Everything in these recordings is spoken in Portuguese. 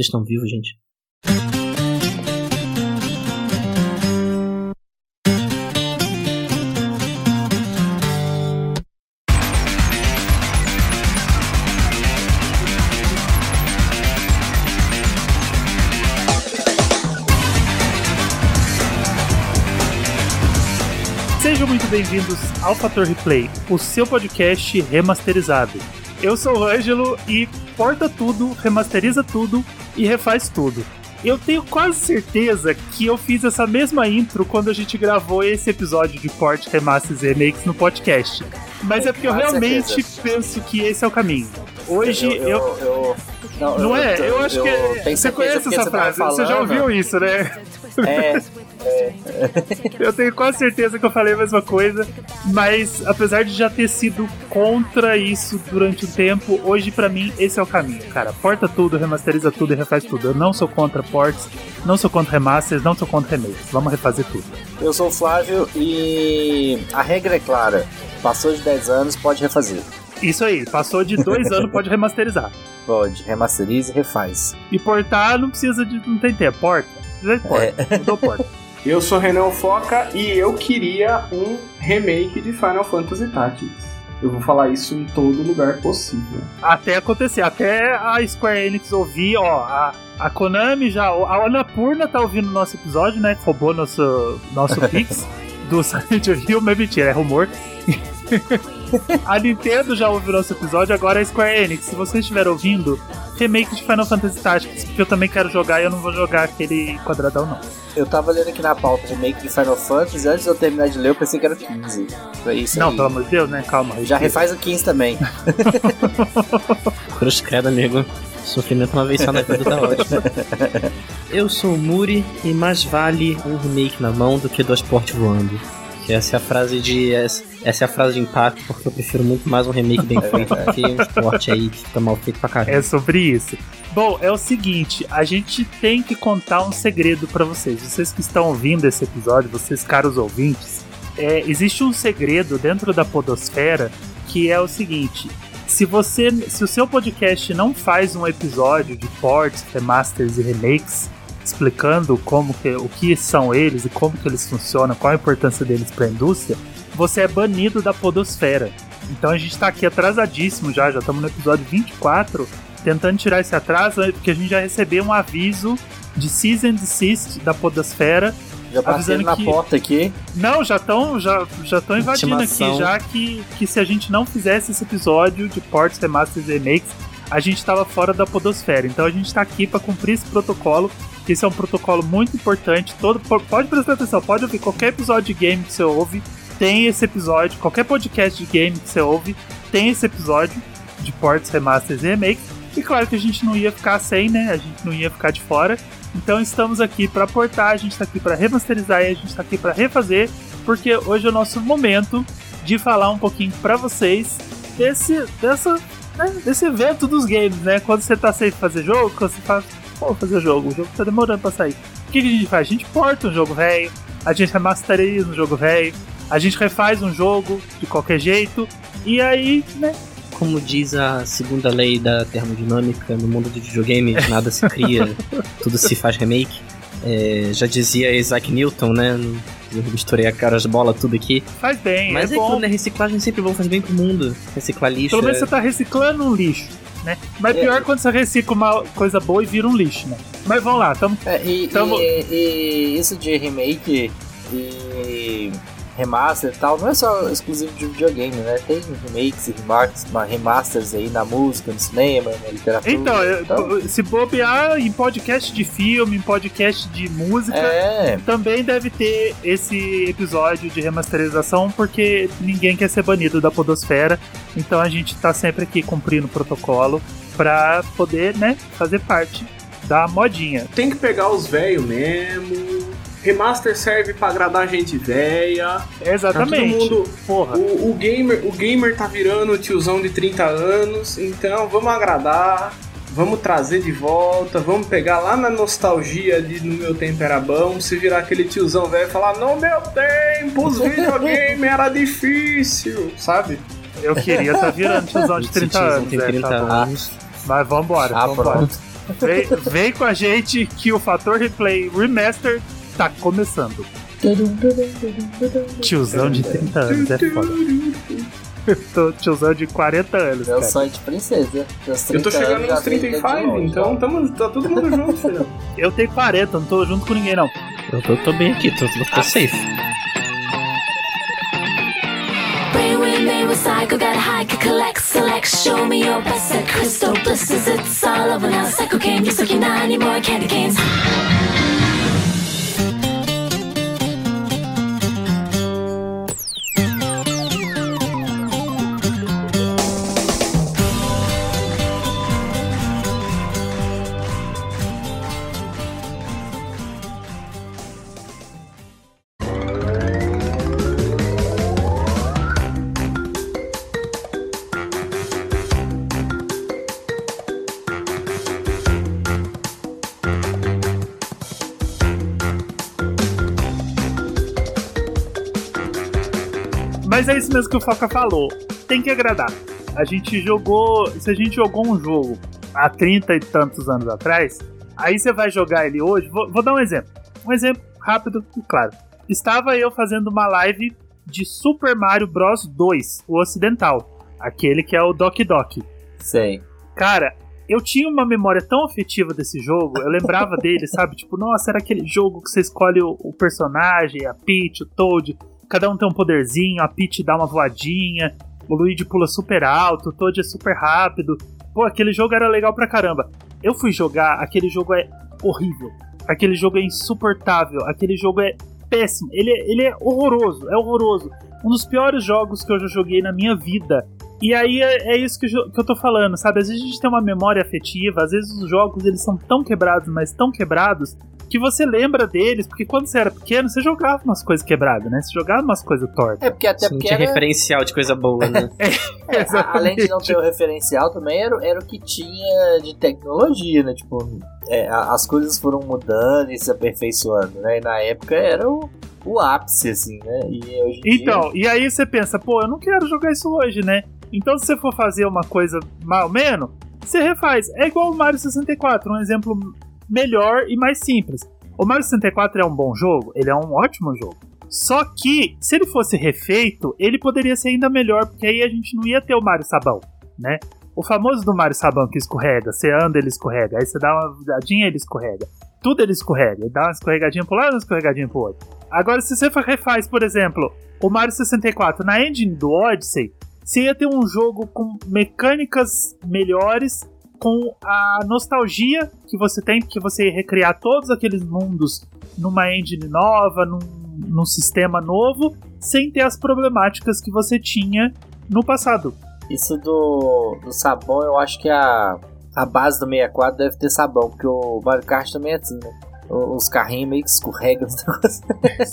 Vocês estão vivos, gente? Sejam muito bem-vindos ao Fator Replay, o seu podcast remasterizado. Eu sou o Ângelo e porta tudo, remasteriza tudo e refaz tudo. Eu tenho quase certeza que eu fiz essa mesma intro quando a gente gravou esse episódio de Port Remasters e Remakes no podcast. Mas é porque eu realmente penso que esse é o caminho. Hoje eu. eu, eu não, não é? Eu, acho que. Você conhece essa frase? Você já ouviu isso, né? É. eu tenho quase certeza que eu falei a mesma coisa, mas apesar de já ter sido contra isso durante o tempo, hoje para mim esse é o caminho, cara. Porta tudo, remasteriza tudo e refaz tudo. Eu não sou contra ports, não sou contra remasters, não sou contra remakes. Vamos refazer tudo. Eu sou o Flávio e a regra é clara. Passou de 10 anos, pode refazer. Isso aí, passou de dois anos, pode remasterizar. Pode, remasteriza e refaz. E portar não precisa de. não tem tempo, porta. Já importa, é. não porta. Eu sou Renan Foca e eu queria um remake de Final Fantasy Tactics. Eu vou falar isso em todo lugar possível. Até acontecer, até a Square Enix ouvir, ó, a, a Konami já, a Anapurna tá ouvindo o nosso episódio, né, que roubou nosso, nosso Pix do Silent Hill, mas mentira, é rumor. a Nintendo já ouviu nosso episódio, agora a Square Enix. Se vocês estiverem ouvindo, remake de Final Fantasy Tactics, porque eu também quero jogar e eu não vou jogar aquele quadradão, não. Eu tava lendo aqui na pauta remake de Final Fantasy, antes de eu terminar de ler, eu pensei que era 15. Foi isso não, aí. pelo amor de Deus, né? Calma. Já refaz o 15 também. Cruz credo, amigo. Sofrimento uma vez só na vida tá ótimo. Eu sou o Muri e mais vale um remake na mão do que dois portes voando. Essa é a frase de. Essa é a frase de impacto, porque eu prefiro muito mais um remake bem feito que um esporte aí que fica mal feito pra caramba. É sobre isso. Bom, é o seguinte, a gente tem que contar um segredo para vocês. Vocês que estão ouvindo esse episódio, vocês caros ouvintes, é, existe um segredo dentro da podosfera que é o seguinte: se você, se o seu podcast não faz um episódio de ports, remasters e remakes explicando como que, o que são eles e como que eles funcionam, qual a importância deles para a indústria, você é banido da podosfera. Então a gente está aqui atrasadíssimo já, já estamos no episódio 24, tentando tirar esse atraso, porque a gente já recebeu um aviso de cease and desist da podosfera. Já passei na que... porta aqui. Não, já estão já, já invadindo aqui, já que, que se a gente não fizesse esse episódio de ports, remasters e remakes, a gente estava fora da podosfera. Então a gente está aqui para cumprir esse protocolo que é um protocolo muito importante. Todo, pode prestar atenção, pode ouvir qualquer episódio de game que você ouve, tem esse episódio, qualquer podcast de game que você ouve, tem esse episódio de ports, remasters e remakes. E claro que a gente não ia ficar sem, né? A gente não ia ficar de fora. Então estamos aqui para portar, a gente está aqui para remasterizar e a gente está aqui para refazer, porque hoje é o nosso momento de falar um pouquinho para vocês desse, dessa, né, desse evento dos games, né? Quando você tá sem fazer jogo, quando você faz pô, fazer jogo, o jogo tá demorando pra sair. O que, que a gente faz? A gente porta um jogo velho, a gente remasteriza um jogo velho, a gente refaz um jogo de qualquer jeito, e aí, né? Como diz a segunda lei da termodinâmica, no mundo do videogame, nada se cria, tudo se faz remake. É, já dizia Isaac Newton, né? Eu misturei a cara de bola tudo aqui. Faz bem, Mas é, é bom. né, reciclagem sempre bom, faz bem pro mundo. Reciclar lixo. Pelo menos é... você tá reciclando um lixo né? Mas pior é. quando você recicla uma coisa boa e vira um lixo, né? Mas vamos lá, tamo. É, e, tamo... E, e, isso de remake e remaster e tal, não é só exclusivo de videogame, né? Tem remakes e remasters, remasters aí na música, no cinema, na literatura. Então, então, se bobear em podcast de filme, em podcast de música, é. também deve ter esse episódio de remasterização, porque ninguém quer ser banido da podosfera. Então a gente tá sempre aqui cumprindo o protocolo pra poder, né, fazer parte da modinha. Tem que pegar os velhos mesmo Remaster serve para agradar gente velha. Exatamente. Tá todo mundo, Porra. O, o, gamer, o gamer tá virando tiozão de 30 anos, então vamos agradar, vamos trazer de volta, vamos pegar lá na nostalgia de no meu tempo era bom, se virar aquele tiozão velho e falar: "No meu tempo os videogame era difícil", sabe? Eu queria estar tá virando tiozão de 30 anos, 30 é, tá anos. Mas vambora, ah, vambora. Pronto. Vem, vem com a gente que o Fator Replay Remaster tá começando. Tiozão de 30 anos, é foda. Eu tô tiozão de 40 anos. Meu cara. sonho de princesa. Eu tô chegando nos 35, então tamo, tá todo mundo junto, filho. Eu tenho 40, não tô junto com ninguém, não. Eu tô, tô bem aqui, tô, tô safe. Psycho got a high, collect, select, show me your best at crystal blisters. It's all over now. Psycho came, you sucking any more candy canes. Mas é isso mesmo que o Foca falou. Tem que agradar. A gente jogou. Se a gente jogou um jogo há 30 e tantos anos atrás, aí você vai jogar ele hoje. Vou, vou dar um exemplo. Um exemplo rápido e claro. Estava eu fazendo uma live de Super Mario Bros 2, o ocidental. Aquele que é o Doc Doc. Sei. Cara, eu tinha uma memória tão afetiva desse jogo, eu lembrava dele, sabe? Tipo, nossa, era aquele jogo que você escolhe o, o personagem, a Peach, o Toad, cada um tem um poderzinho, a Peach dá uma voadinha, o Luigi pula super alto, o Toad é super rápido. Pô, aquele jogo era legal pra caramba. Eu fui jogar, aquele jogo é horrível. Aquele jogo é insuportável, aquele jogo é péssimo. Ele, é, ele é horroroso, é horroroso. Um dos piores jogos que eu já joguei na minha vida. E aí é, é isso que eu, que eu tô falando, sabe? Às vezes a gente tem uma memória afetiva, às vezes os jogos eles são tão quebrados, mas tão quebrados, que você lembra deles, porque quando você era pequeno, você jogava umas coisas quebradas, né? Você jogava umas coisas tortas. É, porque até Você não porque tinha era, referencial de coisa boa, né? é, a- além de não ter o referencial, também era, era o que tinha de tecnologia, né? Tipo, é, as coisas foram mudando e se aperfeiçoando, né? E na época era o, o ápice, assim, né? E hoje em Então, e aí você pensa, pô, eu não quero jogar isso hoje, né? Então, se você for fazer uma coisa mal menos, você refaz. É igual o Mario 64, um exemplo melhor e mais simples. O Mario 64 é um bom jogo, ele é um ótimo jogo. Só que, se ele fosse refeito, ele poderia ser ainda melhor, porque aí a gente não ia ter o Mario Sabão, né? O famoso do Mario Sabão que escorrega, você anda, ele escorrega, aí você dá uma viradinha, ele escorrega. Tudo ele escorrega, ele dá uma escorregadinha pro lado, uma escorregadinha pro outro. Agora, se você refaz, por exemplo, o Mario 64 na engine do Odyssey, você ia ter um jogo com mecânicas melhores, com a nostalgia que você tem, porque você ia recriar todos aqueles mundos numa engine nova, num, num sistema novo, sem ter as problemáticas que você tinha no passado. Isso do, do sabão, eu acho que a, a base do 64 deve ter sabão, porque o Mario Kart também é assim, né? Os carrinhos meio que escorregam. os negócios.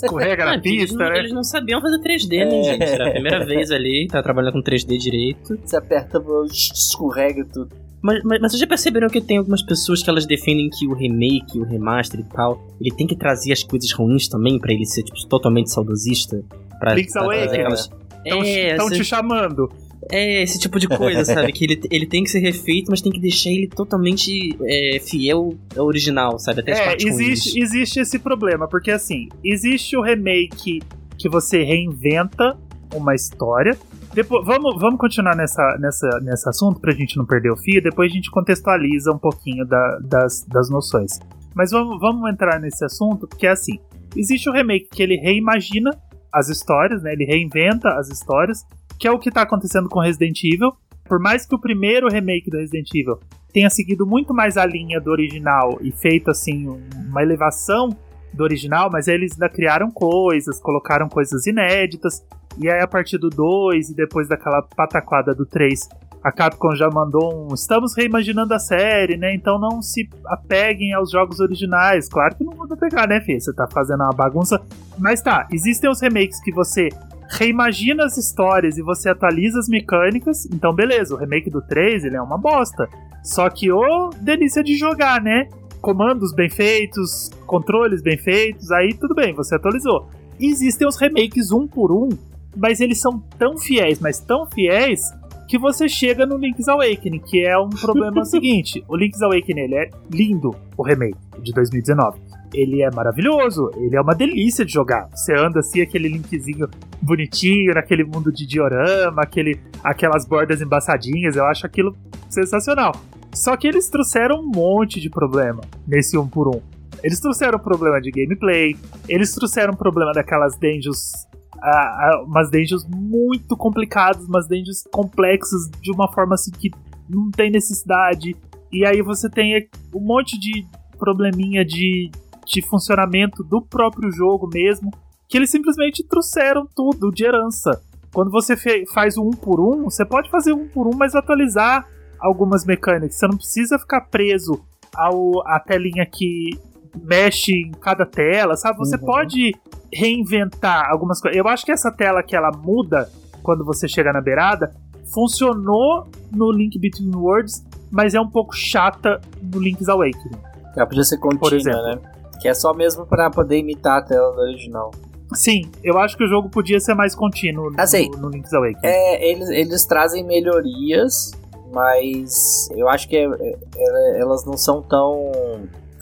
Escorrega Ah, na eles, pista, não, né? eles não sabiam fazer 3D, né, É. gente? Era a primeira vez ali, tá trabalhando com 3D direito. Você aperta, escorrega tudo. Mas, mas, mas vocês já perceberam que tem algumas pessoas que elas defendem que o remake, o remaster e tal, ele tem que trazer as coisas ruins também pra ele ser tipo, totalmente saudosista? Pra, Link's pra Awakening. aquelas- Estão É, te essa- chamando. é, esse tipo de coisa, sabe? Que ele, ele tem que ser refeito, mas tem que deixar ele totalmente é, fiel ao original, sabe? Até as É, partes existe, ruins. existe esse problema, porque assim, existe o remake que você reinventa uma história. Depois, vamos, vamos continuar nessa, nessa, nesse assunto pra gente não perder o fio, depois a gente contextualiza um pouquinho da- das, das noções. Mas vamos, vamos entrar nesse assunto, porque é assim, existe o remake que ele reimagina as histórias, né? Ele reinventa as histórias, que é o que tá acontecendo com Resident Evil. Por mais que o primeiro remake do Resident Evil tenha seguido muito mais a linha do original e feito assim um- uma elevação do original, mas eles ainda criaram coisas, colocaram coisas inéditas. E aí a partir do 2 e depois daquela pataquada do 3, a Capcom já mandou um estamos reimaginando a série, né? Então não se apeguem aos jogos originais. Claro que não vou pegar, né, Fê? Você tá fazendo uma bagunça. Mas tá, existem os remakes que você reimagina as histórias e você atualiza as mecânicas. Então beleza, o remake do 3, ele é uma bosta. Só que, ô, delícia de jogar, né? Comandos bem feitos, controles bem feitos, aí tudo bem, você atualizou. Existem os remakes um por um, mas eles são tão fiéis, mas tão fiéis, que você chega no Link's Awakening, que é um problema seguinte. O Link's Awakening ele é lindo, o remake de 2019. Ele é maravilhoso, ele é uma delícia de jogar. Você anda assim, aquele linkzinho bonitinho, naquele mundo de diorama, aquele, aquelas bordas embaçadinhas, eu acho aquilo sensacional. Só que eles trouxeram um monte de problema nesse 1 por 1 Eles trouxeram problema de gameplay, eles trouxeram problema daquelas dungeons uh, umas dungeons muito complicadas, umas dungeons complexas de uma forma assim que não tem necessidade. E aí você tem um monte de probleminha de, de funcionamento do próprio jogo mesmo, que eles simplesmente trouxeram tudo de herança. Quando você faz o um por um, você pode fazer um por um, mas atualizar algumas mecânicas. Você não precisa ficar preso ao a telinha que mexe em cada tela, sabe? Você uhum. pode reinventar algumas coisas. Eu acho que essa tela que ela muda quando você chega na beirada funcionou no Link Between Worlds, mas é um pouco chata no Link's Awakening. Ela podia ser contínua, né? Que é só mesmo para poder imitar a tela do original. Sim, eu acho que o jogo podia ser mais contínuo assim, no, no Link's Awakening. É, eles, eles trazem melhorias, mas eu acho que é, é, elas não são tão.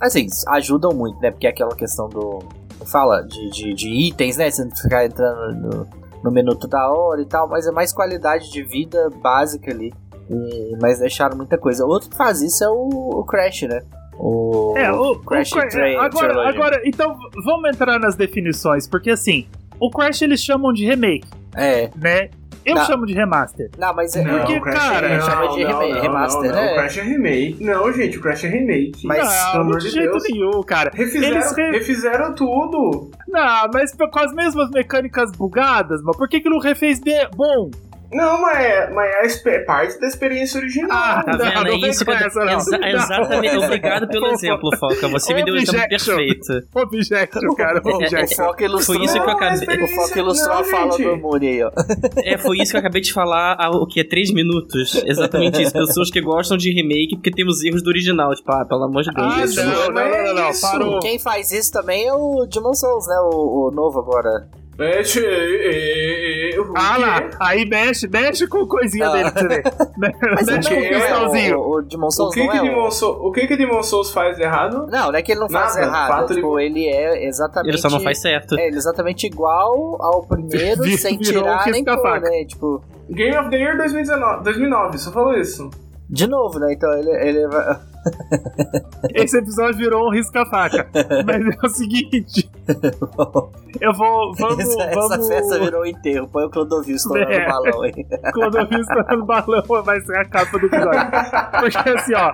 Assim, ajudam muito, né? Porque é aquela questão do fala de, de, de, itens, né? Você não ficar entrando no, no menu toda hora e tal, mas é mais qualidade de vida básica ali. E, mas deixaram muita coisa. Outro que faz isso é o, o Crash, né? O, é, o Crash o, Tra agora, agora, então vamos entrar nas definições, porque assim, o Crash eles chamam de remake. É. Né? Eu não. chamo de remaster. Não, mas é. Não, porque, cara. É, chama de não, não, remaster, né? O Crash é remake. Não, gente, o Crash é remake. Mas, não, de, de jeito Deus. nenhum, cara. Refizeram, Eles re... refizeram tudo. Não, mas com as mesmas mecânicas bugadas, mas por que, que não refez de... bom? Não, mas é, mas é parte da experiência original. Ah, tá vendo? Não, é isso que eu, essa, exa exatamente. Obrigado pelo exemplo, Foca. Você me deu o exemplo perfeito. Objection, cara. Objection. O Foca ilustrou, foi isso que eu acabei... o Foca ilustrou a fala do Muri aí, ó. É, foi isso que eu acabei de falar há o que? Três minutos. Exatamente isso. Pessoas que gostam de remake porque temos erros do original. Tipo, ah, pelo amor de Deus. Ah, não, não, não, não, não, parou. Quem faz isso também é o Demon Souls, né? O, o novo agora. Mexe. ah lá, aí mexe, mexe com coisinha ah. dele pra você ver. Mas mexe com o cristalzinho. O, o Demon Souls o que não que é Demon Souls, o que que Demon Souls faz errado? Não, não é que ele não faz Nada, errado. Tipo, ele é exatamente. Ele só não faz certo. É, exatamente igual ao primeiro, sem tirar nem pôr, né? Tipo. Game of the Year 2019, 2009, só falou isso. De novo, né? Então ele, ele vai. Esse episódio virou um risca-faca. Mas é o seguinte. eu vou. Vamos, essa, vamos... essa festa virou um enterro. Põe o Clodovil estourando é. balão aí. Clodovil estourando balão vai ser a capa do episódio. Porque assim, ó.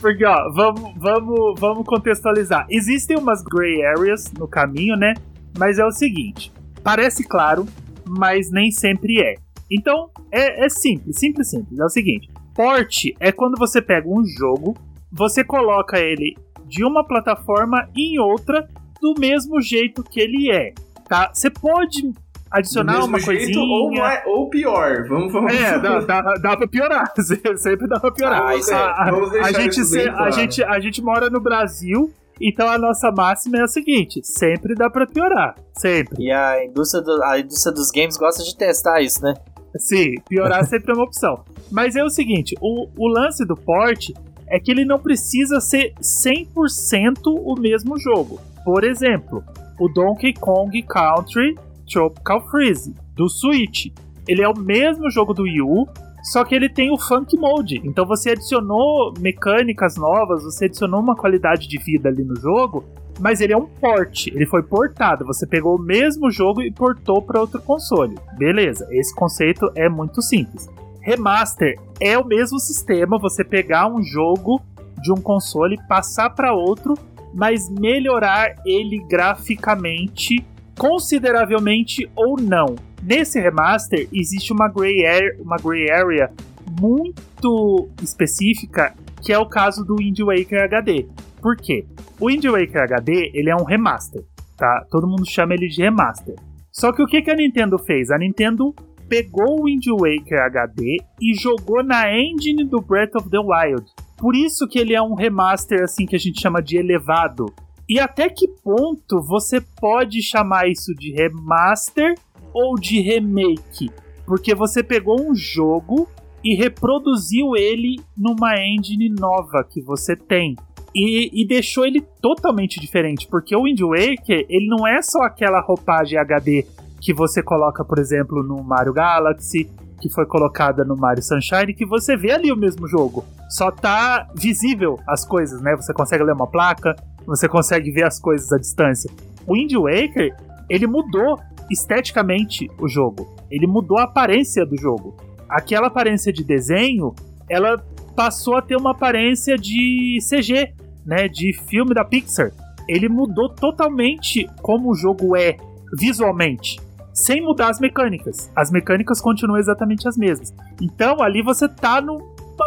Porque, ó, vamos, vamos, vamos contextualizar. Existem umas gray areas no caminho, né? Mas é o seguinte: parece claro, mas nem sempre é. Então, é, é simples, simples, simples. É o seguinte: port é quando você pega um jogo, você coloca ele de uma plataforma em outra do mesmo jeito que ele é. Tá? Você pode adicionar uma coisinha. Ou, mais, ou pior. Vamos, vamos. É, dá, dá, dá pra piorar. Sempre dá pra piorar. Ah, é. a, a, a, gente se, claro. a, gente, a gente mora no Brasil. Então a nossa máxima é a seguinte: sempre dá pra piorar. Sempre. E a indústria, do, a indústria dos games gosta de testar isso, né? Sim, piorar sempre é uma opção. Mas é o seguinte: o, o lance do port é que ele não precisa ser 100% o mesmo jogo. Por exemplo, o Donkey Kong Country Tropical Freeze do Switch. Ele é o mesmo jogo do Wii U, só que ele tem o Funk Mode. Então você adicionou mecânicas novas, você adicionou uma qualidade de vida ali no jogo mas ele é um port, ele foi portado. Você pegou o mesmo jogo e portou para outro console. Beleza, esse conceito é muito simples. Remaster é o mesmo sistema, você pegar um jogo de um console, passar para outro, mas melhorar ele graficamente consideravelmente ou não. Nesse remaster existe uma gray area, uma gray area muito específica, que é o caso do Wind Waker HD. Por quê? O Wind Waker HD, ele é um remaster, tá? Todo mundo chama ele de remaster. Só que o que, que a Nintendo fez? A Nintendo pegou o Wind Waker HD e jogou na engine do Breath of the Wild. Por isso que ele é um remaster assim que a gente chama de elevado. E até que ponto você pode chamar isso de remaster ou de remake? Porque você pegou um jogo e reproduziu ele numa engine nova que você tem. E, e, deixou ele totalmente diferente, porque o Wind Waker, ele não é só aquela roupagem HD que você coloca, por exemplo, no Mario Galaxy, que foi colocada no Mario Sunshine, que você vê ali o mesmo jogo. Só tá visível as coisas, né? Você consegue ler uma placa, você consegue ver as coisas à distância. O Wind Waker, ele mudou esteticamente o jogo. Ele mudou a aparência do jogo. Aquela aparência de desenho, ela passou a ter uma aparência de CG, né, de filme da Pixar. Ele mudou totalmente como o jogo é visualmente sem mudar as mecânicas. As mecânicas continuam exatamente as mesmas. Então ali você tá numa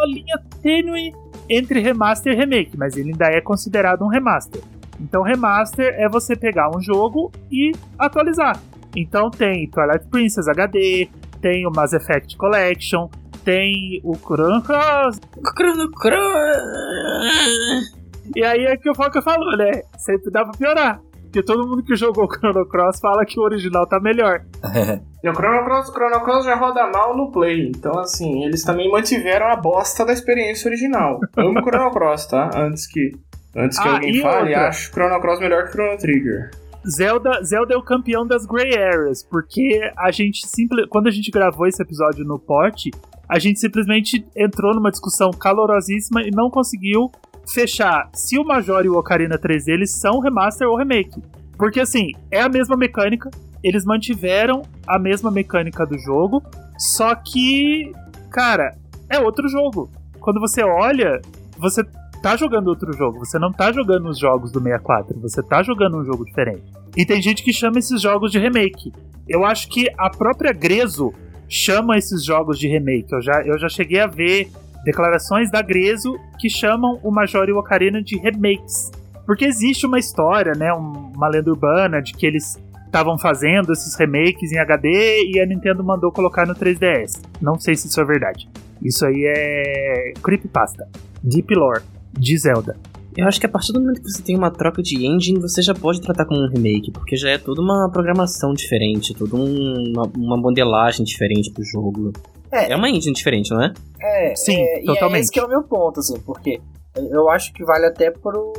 linha tênue entre remaster e remake, mas ele ainda é considerado um remaster. Então remaster é você pegar um jogo e atualizar. Então tem Twilight Princess HD, tem o Mass Effect Collection, tem o Chrono Cross. Chrono Cross. E aí é que o Foca falou, né? Sempre dá pra piorar. Porque todo mundo que jogou Chrono Cross fala que o original tá melhor. e o Chrono Cross, Chrono Cross já roda mal no Play. Então, assim, eles também mantiveram a bosta da experiência original. Amo Chrono Cross, tá? Antes que, antes que ah, alguém fale, outra? acho Chrono Cross melhor que Chrono Trigger. Zelda, Zelda é o campeão das Grey Areas, porque a gente simple, quando a gente gravou esse episódio no Pote, a gente simplesmente entrou numa discussão calorosíssima e não conseguiu fechar se o Major e o Ocarina 3 eles são remaster ou remake. Porque assim, é a mesma mecânica, eles mantiveram a mesma mecânica do jogo, só que, cara, é outro jogo. Quando você olha, você tá jogando outro jogo, você não tá jogando os jogos do 64, você tá jogando um jogo diferente. E tem gente que chama esses jogos de remake. Eu acho que a própria Grezo chama esses jogos de remake. Eu já, eu já cheguei a ver declarações da Grezo que chamam o Major e o Ocarina de remakes. Porque existe uma história, né, uma lenda urbana de que eles estavam fazendo esses remakes em HD e a Nintendo mandou colocar no 3DS. Não sei se isso é verdade. Isso aí é creepypasta, deep lore de Zelda. Eu acho que a partir do momento que você tem uma troca de engine, você já pode tratar como um remake, porque já é toda uma programação diferente, toda um, uma, uma modelagem diferente pro jogo. É, é uma engine diferente, não é? É, sim, é, totalmente. E é esse que é o meu ponto, assim, porque eu acho que vale até pro,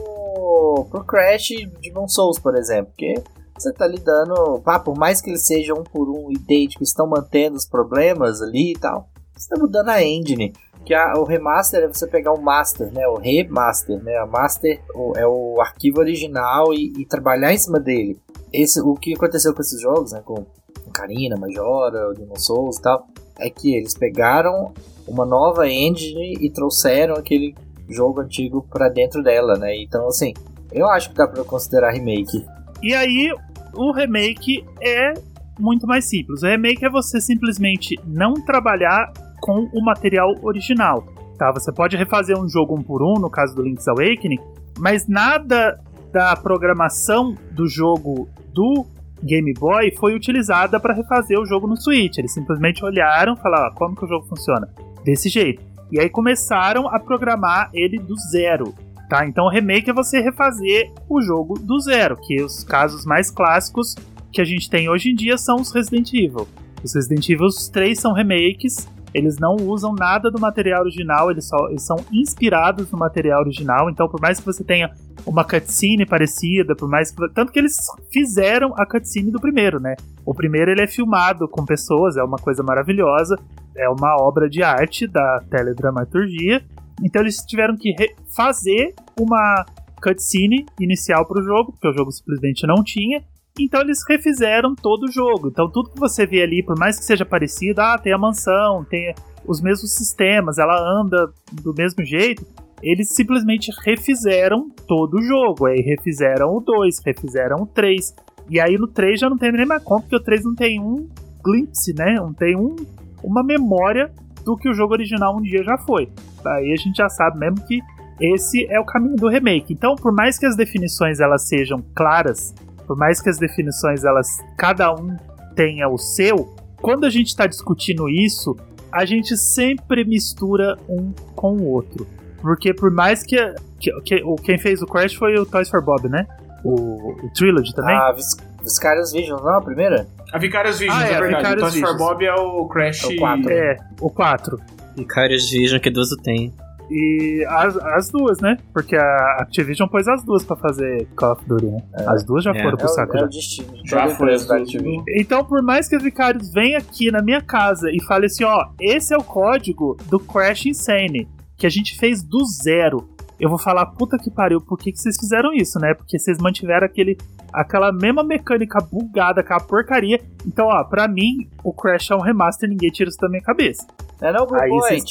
pro Crash de Demon Souls, por exemplo, porque você tá lidando, pá, por mais que eles sejam um por um idênticos, estão mantendo os problemas ali e tal, você tá mudando a engine. Que a, o remaster é você pegar o master, né? O remaster, né? A master o, é o arquivo original e, e, trabalhar em cima dele. Esse, o que aconteceu com esses jogos, né? Com, com Karina, Majora, Demon Souls e tal é que eles pegaram uma nova engine e trouxeram aquele jogo antigo para dentro dela, né? Então, assim, eu acho que dá para considerar remake. E aí, o remake é muito mais simples. O remake é você simplesmente não trabalhar com o material original, tá? Você pode refazer um jogo um por um, no caso do Link's Awakening, mas nada da programação do jogo do Game Boy foi utilizada para refazer o jogo no Switch. Eles simplesmente olharam falaram: ah, como que o jogo funciona? Desse jeito. E aí começaram a programar ele do zero. Tá? Então o remake é você refazer o jogo do zero, que os casos mais clássicos que a gente tem hoje em dia são os Resident Evil. Os Resident Evil 3 são remakes, eles não usam nada do material original, eles, só, eles são inspirados no material original, então por mais que você tenha uma cutscene parecida, por mais que. Tanto que eles fizeram a cutscene do primeiro, né? O primeiro ele é filmado com pessoas, é uma coisa maravilhosa, é uma obra de arte da teledramaturgia. Então eles tiveram que fazer uma cutscene inicial para o jogo, porque o jogo simplesmente não tinha. Então eles refizeram todo o jogo. Então tudo que você vê ali, por mais que seja parecido, ah, tem a mansão, tem os mesmos sistemas, ela anda do mesmo jeito, eles simplesmente refizeram todo o jogo. Aí refizeram o 2, refizeram o 3. E aí no 3 já não tem nem mais conta, porque o 3 não tem um glimpse, né? Não tem um, uma memória do que o jogo original um dia já foi. Aí a gente já sabe mesmo que esse é o caminho do remake. Então, por mais que as definições elas sejam claras, por mais que as definições elas cada um tenha o seu, quando a gente está discutindo isso, a gente sempre mistura um com o outro. Porque por mais que, que, que quem fez o Crash foi o Toys for Bob, né? O, o Trilogy também. Ah, Viscarious Vision, não, a primeira? A Vicarious Vision, ah, é, é verdade. O Toys for Bob é o Crash... É o 4. É, o 4. Vicarious Vision que Duzo tem. E as, as duas, né? Porque a Activision pôs as duas pra fazer Call of Duty, né? É. As duas já é. foram pro é saco. É já. O destino. Já foi as da Activision. Então, por mais que a Vicarious venha aqui na minha casa e fale assim, ó, esse é o código do Crash Insane, que a gente fez do zero. Eu vou falar, puta que pariu, por que, que vocês fizeram isso, né? Porque vocês mantiveram aquele, aquela mesma mecânica bugada, aquela porcaria. Então, ó, pra mim, o Crash é um remaster, ninguém tira isso da minha cabeça. É não, Aí vocês,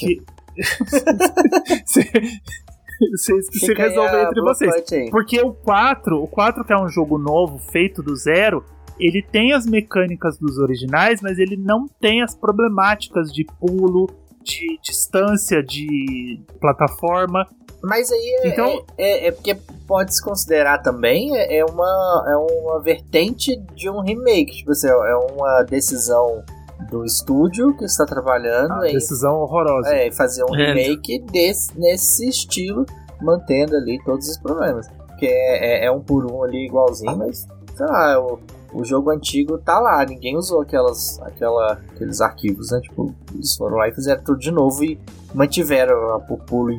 vocês que se resolvem entre vocês. Porque o 4, o 4 que é um jogo novo, feito do zero, ele tem as mecânicas dos originais, mas ele não tem as problemáticas de pulo, de distância, de plataforma. Mas aí é, então, é, é, é porque pode se considerar também é, é uma, é uma vertente de um remake. Tipo assim, é uma decisão do estúdio que está trabalhando ah, em decisão horrorosa. É, fazer um é. remake desse, nesse estilo, mantendo ali todos os problemas. Que é, é, é, um por um ali igualzinho, mas sei lá, o, o jogo antigo tá lá, ninguém usou aquelas, aquela, aqueles arquivos, né? Tipo, eles foram lá e fizeram tudo de novo e mantiveram o pulo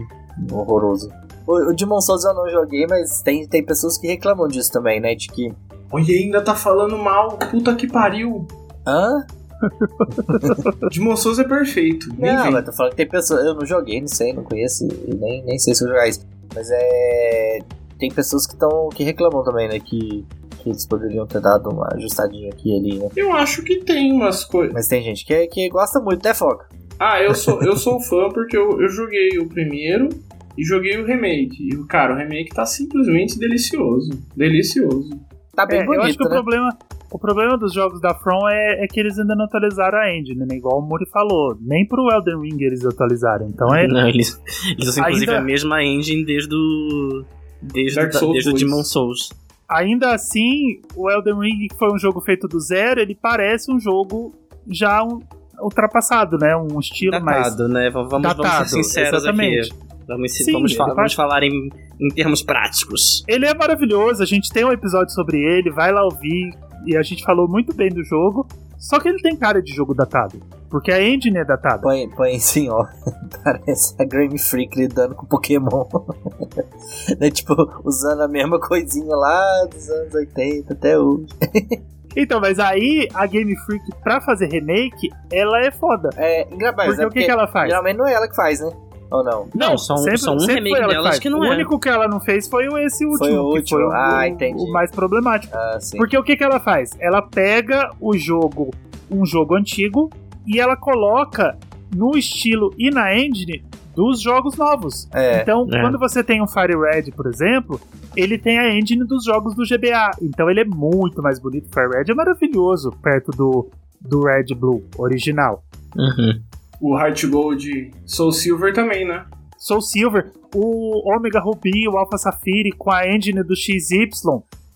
horroroso. O, o Demon Souls eu não joguei, mas tem, tem pessoas que reclamam disso também, né? De que. Olha, ainda tá falando mal, puta que pariu. Hã? Demon Souls é perfeito. Não, mas tô falando que tem pessoas. Eu não joguei, não sei, não conheço, nem, nem sei se eu jogar isso. Mas é. Tem pessoas que estão. que reclamam também, né? Que, que eles poderiam ter dado uma ajustadinha aqui e ali, né? Eu acho que tem umas coisas. Mas tem gente que, que gosta muito, até foca. Ah, eu sou, eu sou fã porque eu, eu joguei o primeiro e joguei o remake. E, cara, o remake tá simplesmente delicioso. Delicioso. Tá bem é, bonito, eu acho que né? o problema o problema dos jogos da From é, é, que eles ainda não atualizaram a engine, né? Igual o Muri falou. Nem pro Elden Ring eles atualizaram. Então é. Não, eles, eles usam inclusive ainda... a mesma engine desde o. Desde, Dark Souls desde o Demon Souls. Ainda assim, o Elden Ring, que foi um jogo feito do zero, ele parece um jogo já um, ultrapassado, né? Um estilo datado, mais. né? Vamos, datado, vamos ser sinceros exatamente. aqui. Vamos, Sim, vamos, fa vamos falar em, em termos práticos. Ele é maravilhoso, a gente tem um episódio sobre ele, vai lá ouvir e a gente falou muito bem do jogo, só que ele tem cara de jogo datado. Porque a engine é datada. Põe, põe sim, ó. Parece a Game Freak lidando com Pokémon. é tipo, usando a mesma coisinha lá dos anos 80 até hoje. Então, mas aí a Game Freak, pra fazer remake, ela é foda. É, engraçado. Porque, é porque o que, que ela faz? Geralmente não é ela que faz, né? Ou não? Não, são, sempre, são um remake delas que, não o é. O único que ela não fez foi esse último. Foi o último. Foi o, ah, entendi. o mais problemático. Ah, Porque o que, que ela faz? Ela pega o jogo, um jogo antigo, e ela coloca no estilo e na engine dos jogos novos. É, então, é. quando você tem um Fire Red, por exemplo, ele tem a engine dos jogos do GBA. Então ele é muito mais bonito. O Fire Red é maravilhoso perto do, do Red Blue original. Uhum o Heart Gold Soul Silver também, né? Soul Silver, o Omega Ruby, o Alpha Sapphire com a engine do XY.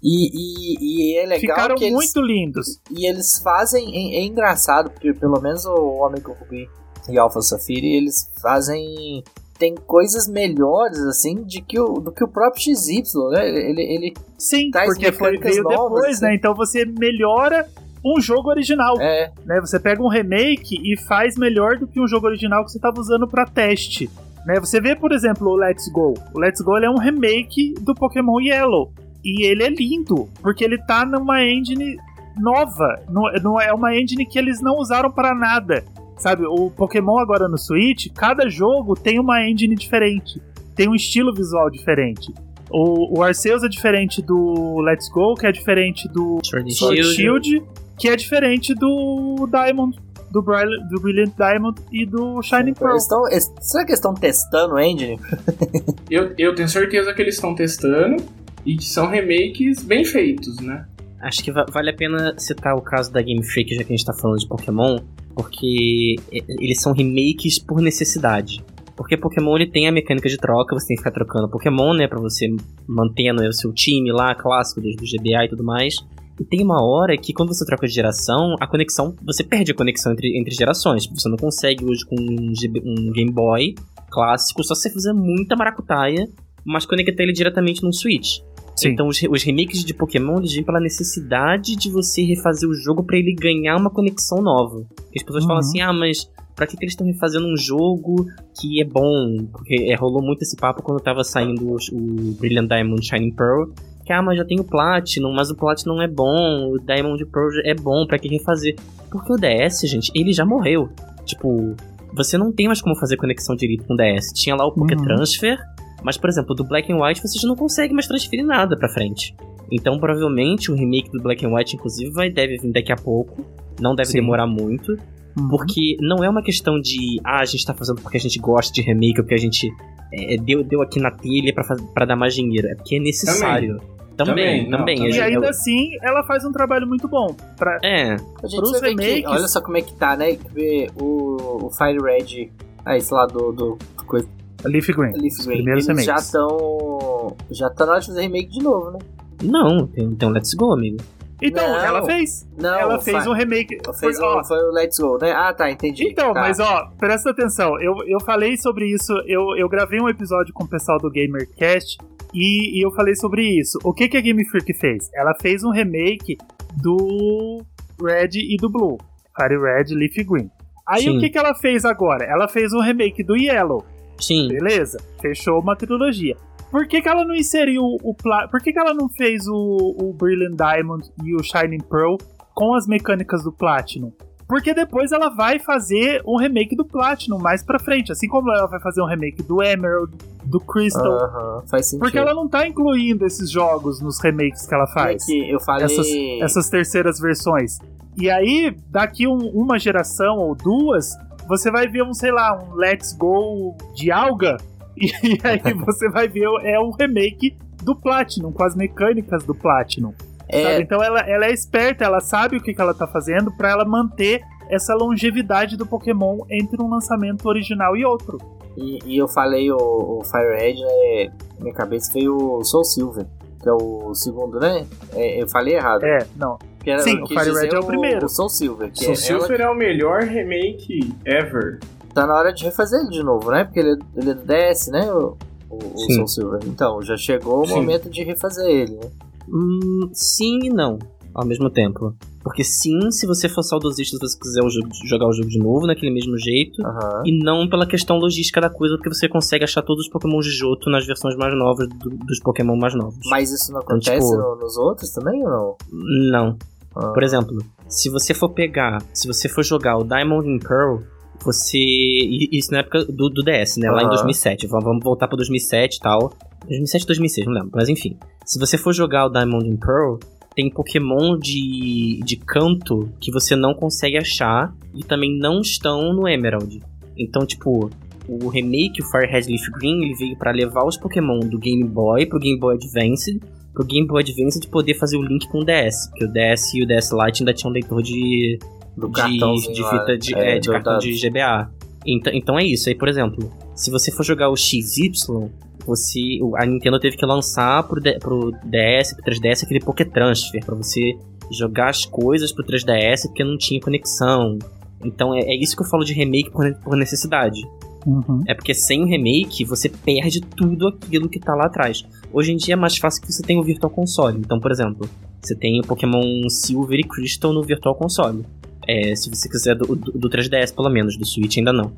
E, e, e é legal Ficaram que muito lindos. E eles fazem. É, é, engraçado, porque pelo menos o Omega Ruby e Alpha Sapphire, eles fazem. Tem coisas melhores, assim, de que o, do que o próprio XY, né? Ele, ele Sim, porque foi, veio novas, depois, assim. né? Então você melhora um jogo original. É. Né? Você pega um remake e faz melhor do que um jogo original que você estava usando para teste. Né? Você vê, por exemplo, o Let's Go. O Let's Go é um remake do Pokémon Yellow. E ele é lindo, porque ele tá numa engine nova. Não, não é uma engine que eles não usaram para nada. Sabe, o Pokémon agora no Switch, cada jogo tem uma engine diferente. Tem um estilo visual diferente. O, o Arceus é diferente do Let's Go, que é diferente do Sword Shield. Shield que é diferente do Diamond, do, Brilliant, do Brilliant Diamond e do Shining Pearl. Eles tão, eles, será que eles estão testando o engine? eu, eu tenho certeza que eles estão testando e que são remakes bem feitos, né? Acho que vale a pena citar o caso da Game Freak, já que a gente tá falando de Pokémon, porque eles são remakes por necessidade. Porque Pokémon ele tem a mecânica de troca, você tem que ficar trocando Pokémon, né, pra você mantendo o seu time lá, clássico, do GBA e tudo mais. E tem uma hora que quando você troca de geração, a conexão, você perde a conexão entre, entre gerações. Você não consegue hoje com um, um Game Boy clássico, só se você fizer muita maracutaia, mas conectar ele diretamente num Switch. Sim. Então os, os, remakes de Pokémon eles vêm pela necessidade de você refazer o jogo para ele ganhar uma conexão nova. As pessoas uhum. falam assim, ah, mas pra que, que eles estão refazendo um jogo que é bom? Porque é, rolou muito esse papo quando tava saindo o, o Brilliant Diamond Shining Pearl. Que, ah, mas já tem o Platinum, mas o Platinum é bom, o Diamond Pearl é bom, pra que refazer? Porque o DS, gente, ele já morreu. Tipo, você não tem mais como fazer conexão direito com o DS. Tinha lá o Poké uhum. Transfer, mas, por exemplo, do Black and White você já não consegue mais transferir nada pra frente. Então, provavelmente, o remake do Black and White, inclusive, vai, deve vir daqui a pouco. Não deve Sim. demorar muito. Uhum. Porque não é uma questão de, ah, a gente tá fazendo porque a gente gosta de remake, ou porque a gente é, deu, deu aqui na telha pra, pra dar mais dinheiro. É porque é necessário. Também, também. também. Não, e ainda eu... assim, ela faz um trabalho muito bom. Pra, é. A gente pros remakes. Que, olha só como é que tá, né? O, o Fire Red, aí, sei lá, do, do coisa Leaf Green. Leaf Green. Primeiros Eles remakes. já estão. Já tá na hora de fazer remake de novo, né? Não, tem, tem um Let's Go, amigo. Então, não, ela fez. Não, ela fez um remake. Fez foi, um, foi o Let's Go, né? Ah, tá, entendi. Então, tá. mas ó, presta atenção. Eu, eu falei sobre isso. Eu, eu gravei um episódio com o pessoal do GamerCast e, e eu falei sobre isso. O que, que a Game Freak fez? Ela fez um remake do Red e do Blue. Fire Red, Leaf Green. Aí Sim. o que, que ela fez agora? Ela fez um remake do Yellow. Sim. Beleza? Fechou uma trilogia. Por que, que ela não inseriu o. Pla... Por que, que ela não fez o, o Brilliant Diamond e o Shining Pearl com as mecânicas do Platinum? Porque depois ela vai fazer um remake do Platinum mais pra frente. Assim como ela vai fazer um remake do Emerald, do Crystal. Uh -huh, faz sentido. Porque ela não tá incluindo esses jogos nos remakes que ela faz. É que eu falei... essas, essas terceiras versões. E aí, daqui um, uma geração ou duas, você vai ver um, sei lá, um Let's Go de alga, e, aí você vai ver, é um remake do Platinum, com as mecânicas do Platinum. É... Então ela, ela é esperta, ela sabe o que, que ela tá fazendo para ela manter essa longevidade do Pokémon entre um lançamento original e outro. E, e eu falei o, o Fire Red, é, na minha cabeça veio o Soul Silver, que é o segundo, né? É, eu falei errado. É, não. Era, Sim, o Fire Red é o primeiro. O Soul Silver. Soul é, Silver ela... é o melhor remake ever. Tá na hora de refazer ele de novo, né? Porque ele, é, ele é DS, né? O, o, o Soul Silver. Então, já chegou o sim. momento de refazer ele, né? Hum, sim e não, ao mesmo tempo. Porque sim, se você for saudosista, se você quiser o jogo, jogar o jogo de novo, naquele mesmo jeito. Uhum. E não pela questão logística da coisa, porque você consegue achar todos os Pokémon de Johto nas versões mais novas do, dos Pokémon mais novos. Mas isso não acontece então, tipo, nos outros também ou não? Não. Ah. Por exemplo, se você for pegar, se você for jogar o Diamond and Pearl, você. Isso na época do, do DS, né? Lá em 2007. Vamos voltar pra 2007 e tal. 2007, 2006, não lembro. Mas enfim. Se você for jogar o Diamond and Pearl, tem Pokémon de, de canto que você não consegue achar e também não estão no Emerald. Então, tipo, o remake, o Fire Red Leaf Green, ele veio para levar os Pokémon do Game Boy pro Game Boy Advance pro Game Boy Advance de poder fazer o link com o DS, porque o DS e o DS Lite ainda tinham leitor de do de, de fita de, é, é, de cartão de GBA. Então, então é isso. Aí, por exemplo, se você for jogar o XY, você a Nintendo teve que lançar pro, pro DS, pro 3DS aquele Poké Transfer para você jogar as coisas pro 3DS porque não tinha conexão. Então é, é isso que eu falo de remake por, por necessidade. Uhum. É porque sem o remake você perde tudo aquilo que tá lá atrás. Hoje em dia é mais fácil que você tenha o Virtual Console. Então, por exemplo, você tem o Pokémon Silver e Crystal no Virtual Console. É, se você quiser do, do, do 3DS, pelo menos, do Switch ainda não.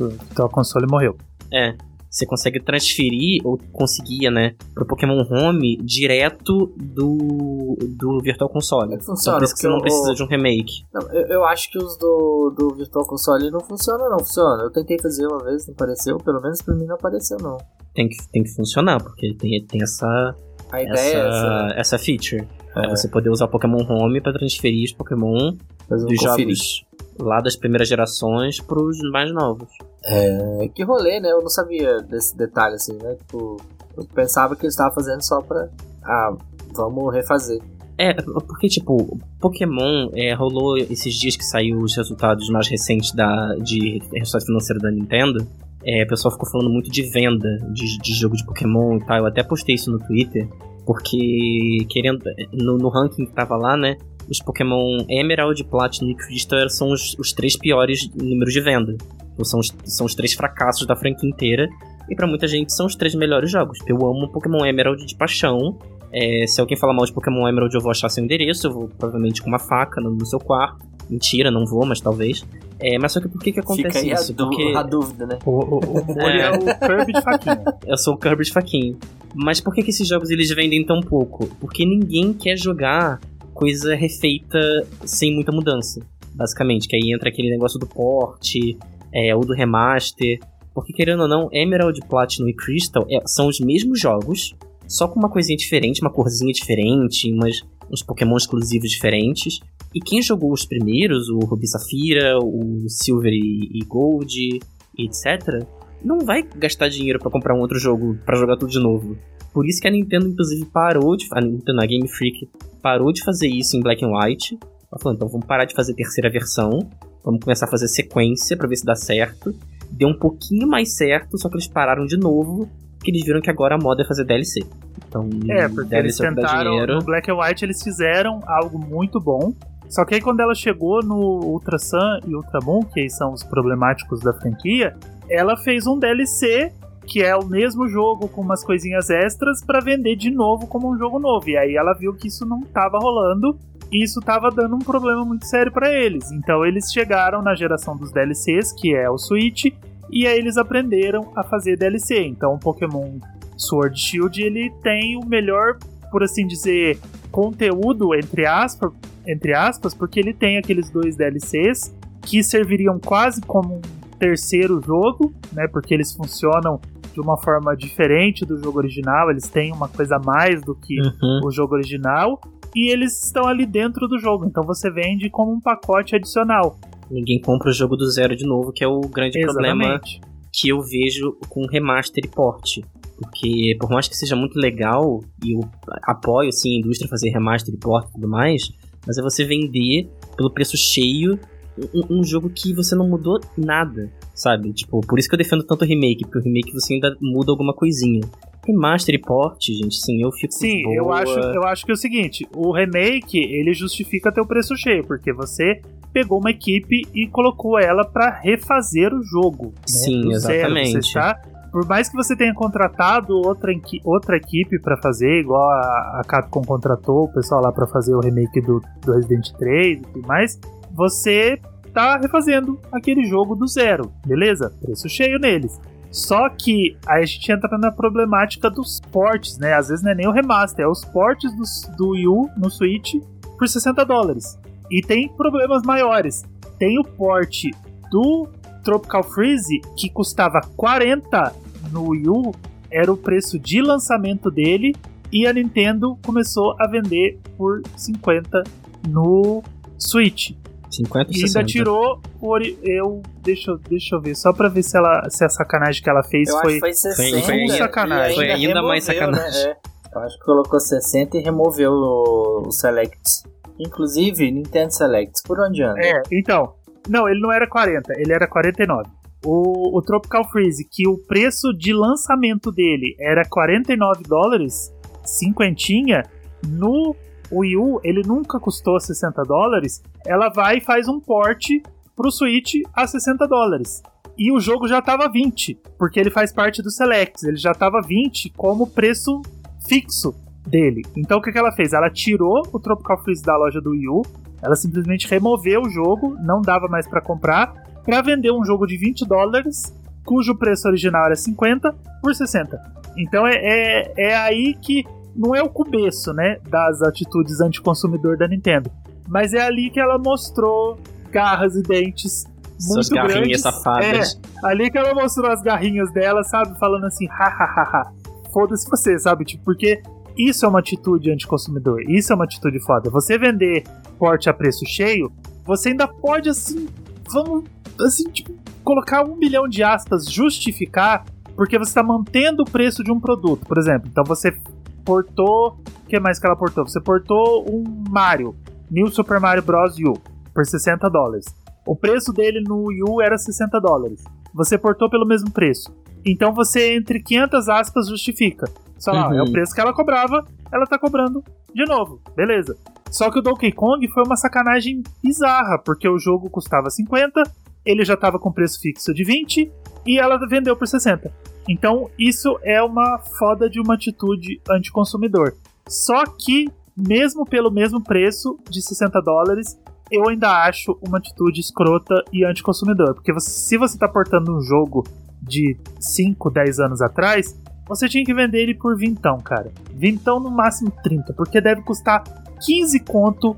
O Virtual Console morreu. É você consegue transferir, ou conseguia, né, pro Pokémon Home direto do, do Virtual Console. Funciona, então, por isso que você não precisa o... de um remake. Não, eu, eu, acho que os do, do Virtual Console não funcionam, não funciona. Eu tentei fazer uma vez, não apareceu, pelo menos pra mim não apareceu, não. Tem que, tem que funcionar, porque tem, tem essa. A ideia essa, é essa. Essa feature. É. é você poder usar o Pokémon Home para transferir os Pokémon dos jogos lá das primeiras gerações pros mais novos. É, que rolê, né? Eu não sabia desse detalhe assim, né? Tipo, eu pensava que eles estavam fazendo só pra. Ah, vamos refazer. É, porque, tipo, Pokémon é, rolou esses dias que saiu os resultados mais recentes da, de resultado financeiro da Nintendo. É, o pessoal ficou falando muito de venda de, de jogo de Pokémon e tal. Eu até postei isso no Twitter. Porque, querendo. No, no ranking que tava lá, né? Os Pokémon Emerald, Platinum e Crystal são os, os três piores números de venda. Então, são os, são os três fracassos da franquia inteira. E para muita gente são os três melhores jogos. Eu amo Pokémon Emerald de paixão. É, se alguém falar mal de Pokémon Emerald, eu vou achar seu endereço, eu vou provavelmente com uma faca no, no seu quarto. Mentira, não vou, mas talvez. É, mas só que por que que acontece Fica aí isso? a, Porque a dúvida, né? O, o, o Mori é. o Kirby de faquinha. eu sou o Kirby de faquinha. Mas por que que esses jogos eles vendem tão pouco? Porque ninguém quer jogar coisa refeita sem muita mudança, basicamente. Que aí entra aquele negócio do porte, é, ou do remaster. Porque querendo ou não, Emerald, Platinum e Crystal é- são os mesmos jogos, só com uma coisinha diferente, uma corzinha diferente, umas, uns Pokémon exclusivos diferentes. E quem jogou os primeiros, o Ruby Safira, o Silver e, e Gold, etc., não vai gastar dinheiro pra comprar um outro jogo pra jogar tudo de novo. Por isso que a Nintendo, inclusive, parou de. A Nintendo, a Game Freak, parou de fazer isso em Black and White. Ela falou, então vamos parar de fazer terceira versão. Vamos começar a fazer sequência pra ver se dá certo. Deu um pouquinho mais certo, só que eles pararam de novo. Porque eles viram que agora a moda é fazer DLC. Então, É, porque eles DLC que dá tentaram. No Black and White eles fizeram algo muito bom. Só que aí quando ela chegou no Ultra Sun e Ultra Moon, que aí são os problemáticos da franquia, ela fez um DLC que é o mesmo jogo com umas coisinhas extras pra vender de novo como um jogo novo. E aí ela viu que isso não tava rolando e isso tava dando um problema muito sério pra eles. Então eles chegaram na geração dos DLCs, que é o Switch, e aí eles aprenderam a fazer DLC. Então o Pokémon Sword Shield ele tem o melhor, por assim dizer, conteúdo entre aspas, entre aspas, porque ele tem aqueles dois DLCs que serviriam quase como um terceiro jogo, né? Porque eles funcionam de uma forma diferente do jogo original, eles têm uma coisa a mais do que Uhum. o jogo original e eles estão ali dentro do jogo, então você vende como um pacote adicional. Ninguém compra o jogo do zero de novo, que é o grande problema Exatamente. que eu vejo com remaster e port. Porque, por mais que seja muito legal, e eu apoio assim, a indústria fazer remaster e port e tudo mais, mas é você vender pelo preço cheio um, um jogo que você não mudou nada, sabe? Tipo, por isso que eu defendo tanto o remake, porque o remake você ainda muda alguma coisinha. Remaster e port, gente, sim, eu fico Sim, de eu boa. acho, eu acho que é o seguinte, o remake, ele justifica teu preço cheio, porque você pegou uma equipe e colocou ela pra refazer o jogo. né, Sim, do zero. exatamente. Você está, por mais que você tenha contratado outra, outra equipe pra fazer, igual a, a Capcom contratou o pessoal lá pra fazer o remake do, do Resident 3 e tudo mais, você tá refazendo aquele jogo do zero, beleza? Preço cheio neles. Só que aí a gente entra na problemática dos ports, né? Às vezes não é nem o remaster, é os ports do, do Wii U no Switch por 60 dólares. E tem problemas maiores. Tem o port do Tropical Freeze que custava 40 no Wii U, era o preço de lançamento dele, e a Nintendo começou a vender por 50 no Switch. 50 E ainda 60. tirou o ori- eu deixa, eu- deixa eu ver, só pra ver se ela se a sacanagem que ela fez Eu acho foi que foi 60. foi e sacanagem. Foi ainda mais removeu, sacanagem. né? É. Eu acho que colocou 60 e removeu o, o Selects. Inclusive, Nintendo Selects, por onde anda? É, então. Não, ele não era 40, ele era 49. O, o Tropical Freeze, que o preço de lançamento dele era 49 dólares, cinquentinha, no Wii U ele nunca custou 60 dólares, ela vai e faz um port pro Switch a 60 dólares. E o jogo já tava 20, porque ele faz parte do Selects, ele já tava 20 como preço fixo dele. Então o que, que ela fez? Ela tirou o Tropical Freeze da loja do Wii U, ela simplesmente removeu o jogo, não dava mais pra comprar, pra vender um jogo de 20 dólares, cujo preço original era 50 por 60. Então é, é, é aí que não é o começo, né, das atitudes anticonsumidor da Nintendo, mas é ali que ela mostrou garras e dentes Suas muito garrinhas grandes. safadas. É, ali que ela mostrou as garrinhas dela, sabe, falando assim, hahaha, foda-se você, sabe, tipo, porque isso é uma atitude anticonsumidor, isso é uma atitude foda. Você vender porte a preço cheio, você ainda pode, assim, vamos, assim, tipo, colocar um milhão de aspas, justificar, porque você está mantendo o preço de um produto, por exemplo. Então você portou, o que mais que ela portou? Você portou um Mario, New Super Mario Bros. U, por 60 dólares. O preço dele no U era 60 dólares. Você portou pelo mesmo preço. Então você, entre 500 aspas, justifica. Só lá, Uhum. é o preço que ela cobrava, ela tá cobrando de novo. Beleza. Só que o Donkey Kong foi uma sacanagem bizarra, porque o jogo custava 50, ele já tava com preço fixo de 20 e ela vendeu por 60. Então, isso é uma foda de uma atitude anticonsumidor. Só que, mesmo pelo mesmo preço de 60 dólares, eu ainda acho uma atitude escrota e anticonsumidor. Porque você, se você está portando um jogo de 5, 10 anos atrás, você tinha que vender ele por vintão, cara. Vintão no máximo 30, porque deve custar 15 conto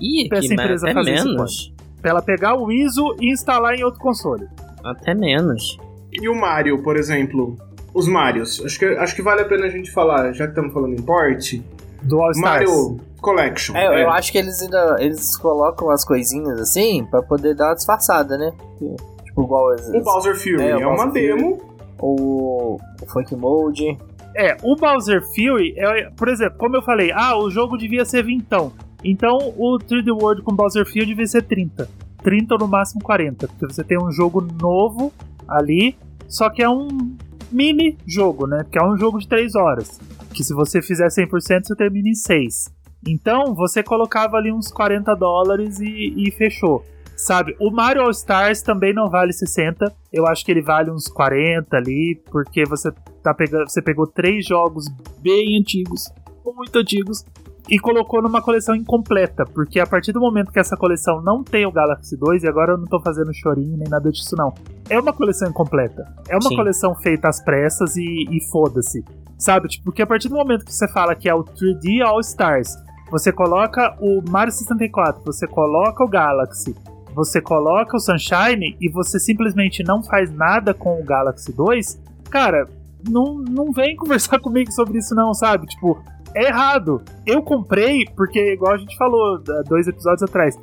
Ih, pra essa empresa fazer menos. isso. Pra ela pegar o ISO e instalar em outro console. Até menos. E o Mario, por exemplo? Os Marios. Acho que, acho que vale a pena a gente falar, já que estamos falando em port. Do All Stars. Mario Collection. É, é, eu acho que eles ainda eles colocam as coisinhas assim pra poder dar uma disfarçada, né? Tipo, igual O Bowser Fury é, é uma demo. Ou o Funk Mode. É, o Bowser Fury, é, por exemplo, como eu falei, ah, o jogo devia ser vintão. Então o 3D World com Bowser Fury devia ser 30. 30 ou no máximo 40. Porque você tem um jogo novo ali, só que é um mini jogo, né? Que é um jogo de 3 horas. Que se você fizer 100%, você termina em 6. Então, você colocava ali uns 40 dólares e, e fechou. Sabe, o Mario All Stars também não vale 60. Eu acho que ele vale uns 40 ali, porque você tá pegando, você pegou três jogos bem antigos, muito antigos, e colocou numa coleção incompleta, porque a partir do momento que essa coleção não tem o Galaxy 2, e agora eu não tô fazendo chorinho nem nada disso não, é uma coleção incompleta. É uma Sim. coleção feita às pressas e, e foda-se. Sabe, tipo, porque a partir do momento que você fala que é o 3D All Stars, você coloca o Mario 64, você coloca o Galaxy, você coloca o Sunshine e você simplesmente não faz nada com o Galaxy 2, cara, não, não vem conversar comigo sobre isso não, sabe? Tipo, é errado. Eu comprei porque, igual a gente falou dois episódios atrás,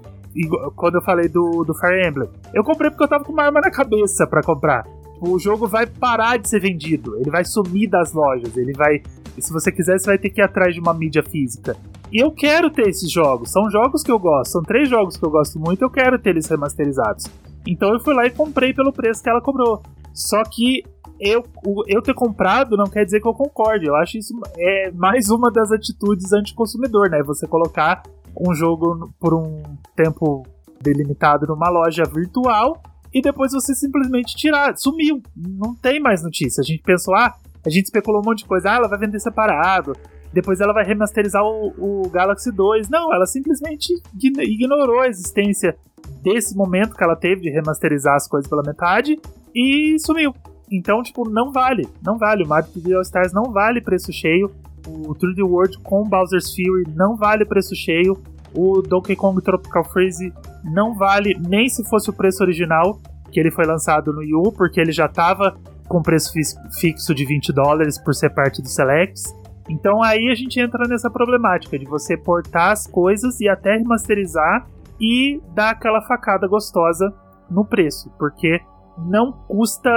quando eu falei do, do Fire Emblem, eu comprei porque eu tava com uma arma na cabeça para comprar. O jogo vai parar de ser vendido, ele vai sumir das lojas, ele vai. Se você quiser, você vai ter que ir atrás de uma mídia física. E eu quero ter esses jogos. São jogos que eu gosto. São três jogos que eu gosto muito. Eu quero ter eles remasterizados. Então eu fui lá e comprei pelo preço que ela cobrou. Só que eu, eu ter comprado não quer dizer que eu concorde. Eu acho isso é mais uma das atitudes anticonsumidor, né? Você colocar um jogo por um tempo delimitado numa loja virtual e depois você simplesmente tirar. Sumiu. Não tem mais notícia. A gente pensou, ah, a gente especulou um monte de coisa. Ah, ela vai vender separado. Depois ela vai remasterizar o, o Galaxy 2. Não, ela simplesmente ignorou a existência desse momento que ela teve de remasterizar as coisas pela metade e sumiu. Então, tipo, não vale. Não vale. O Mario 3D All Stars não vale preço cheio. O 3D World com Bowser's Fury não vale preço cheio. O Donkey Kong Tropical Freeze não vale nem se fosse o preço original, que ele foi lançado no Wii U, porque ele já estava com preço fixo de 20 dólares por ser parte do Selects. Então aí a gente entra nessa problemática de você portar as coisas e até remasterizar e dar aquela facada gostosa no preço, porque não custa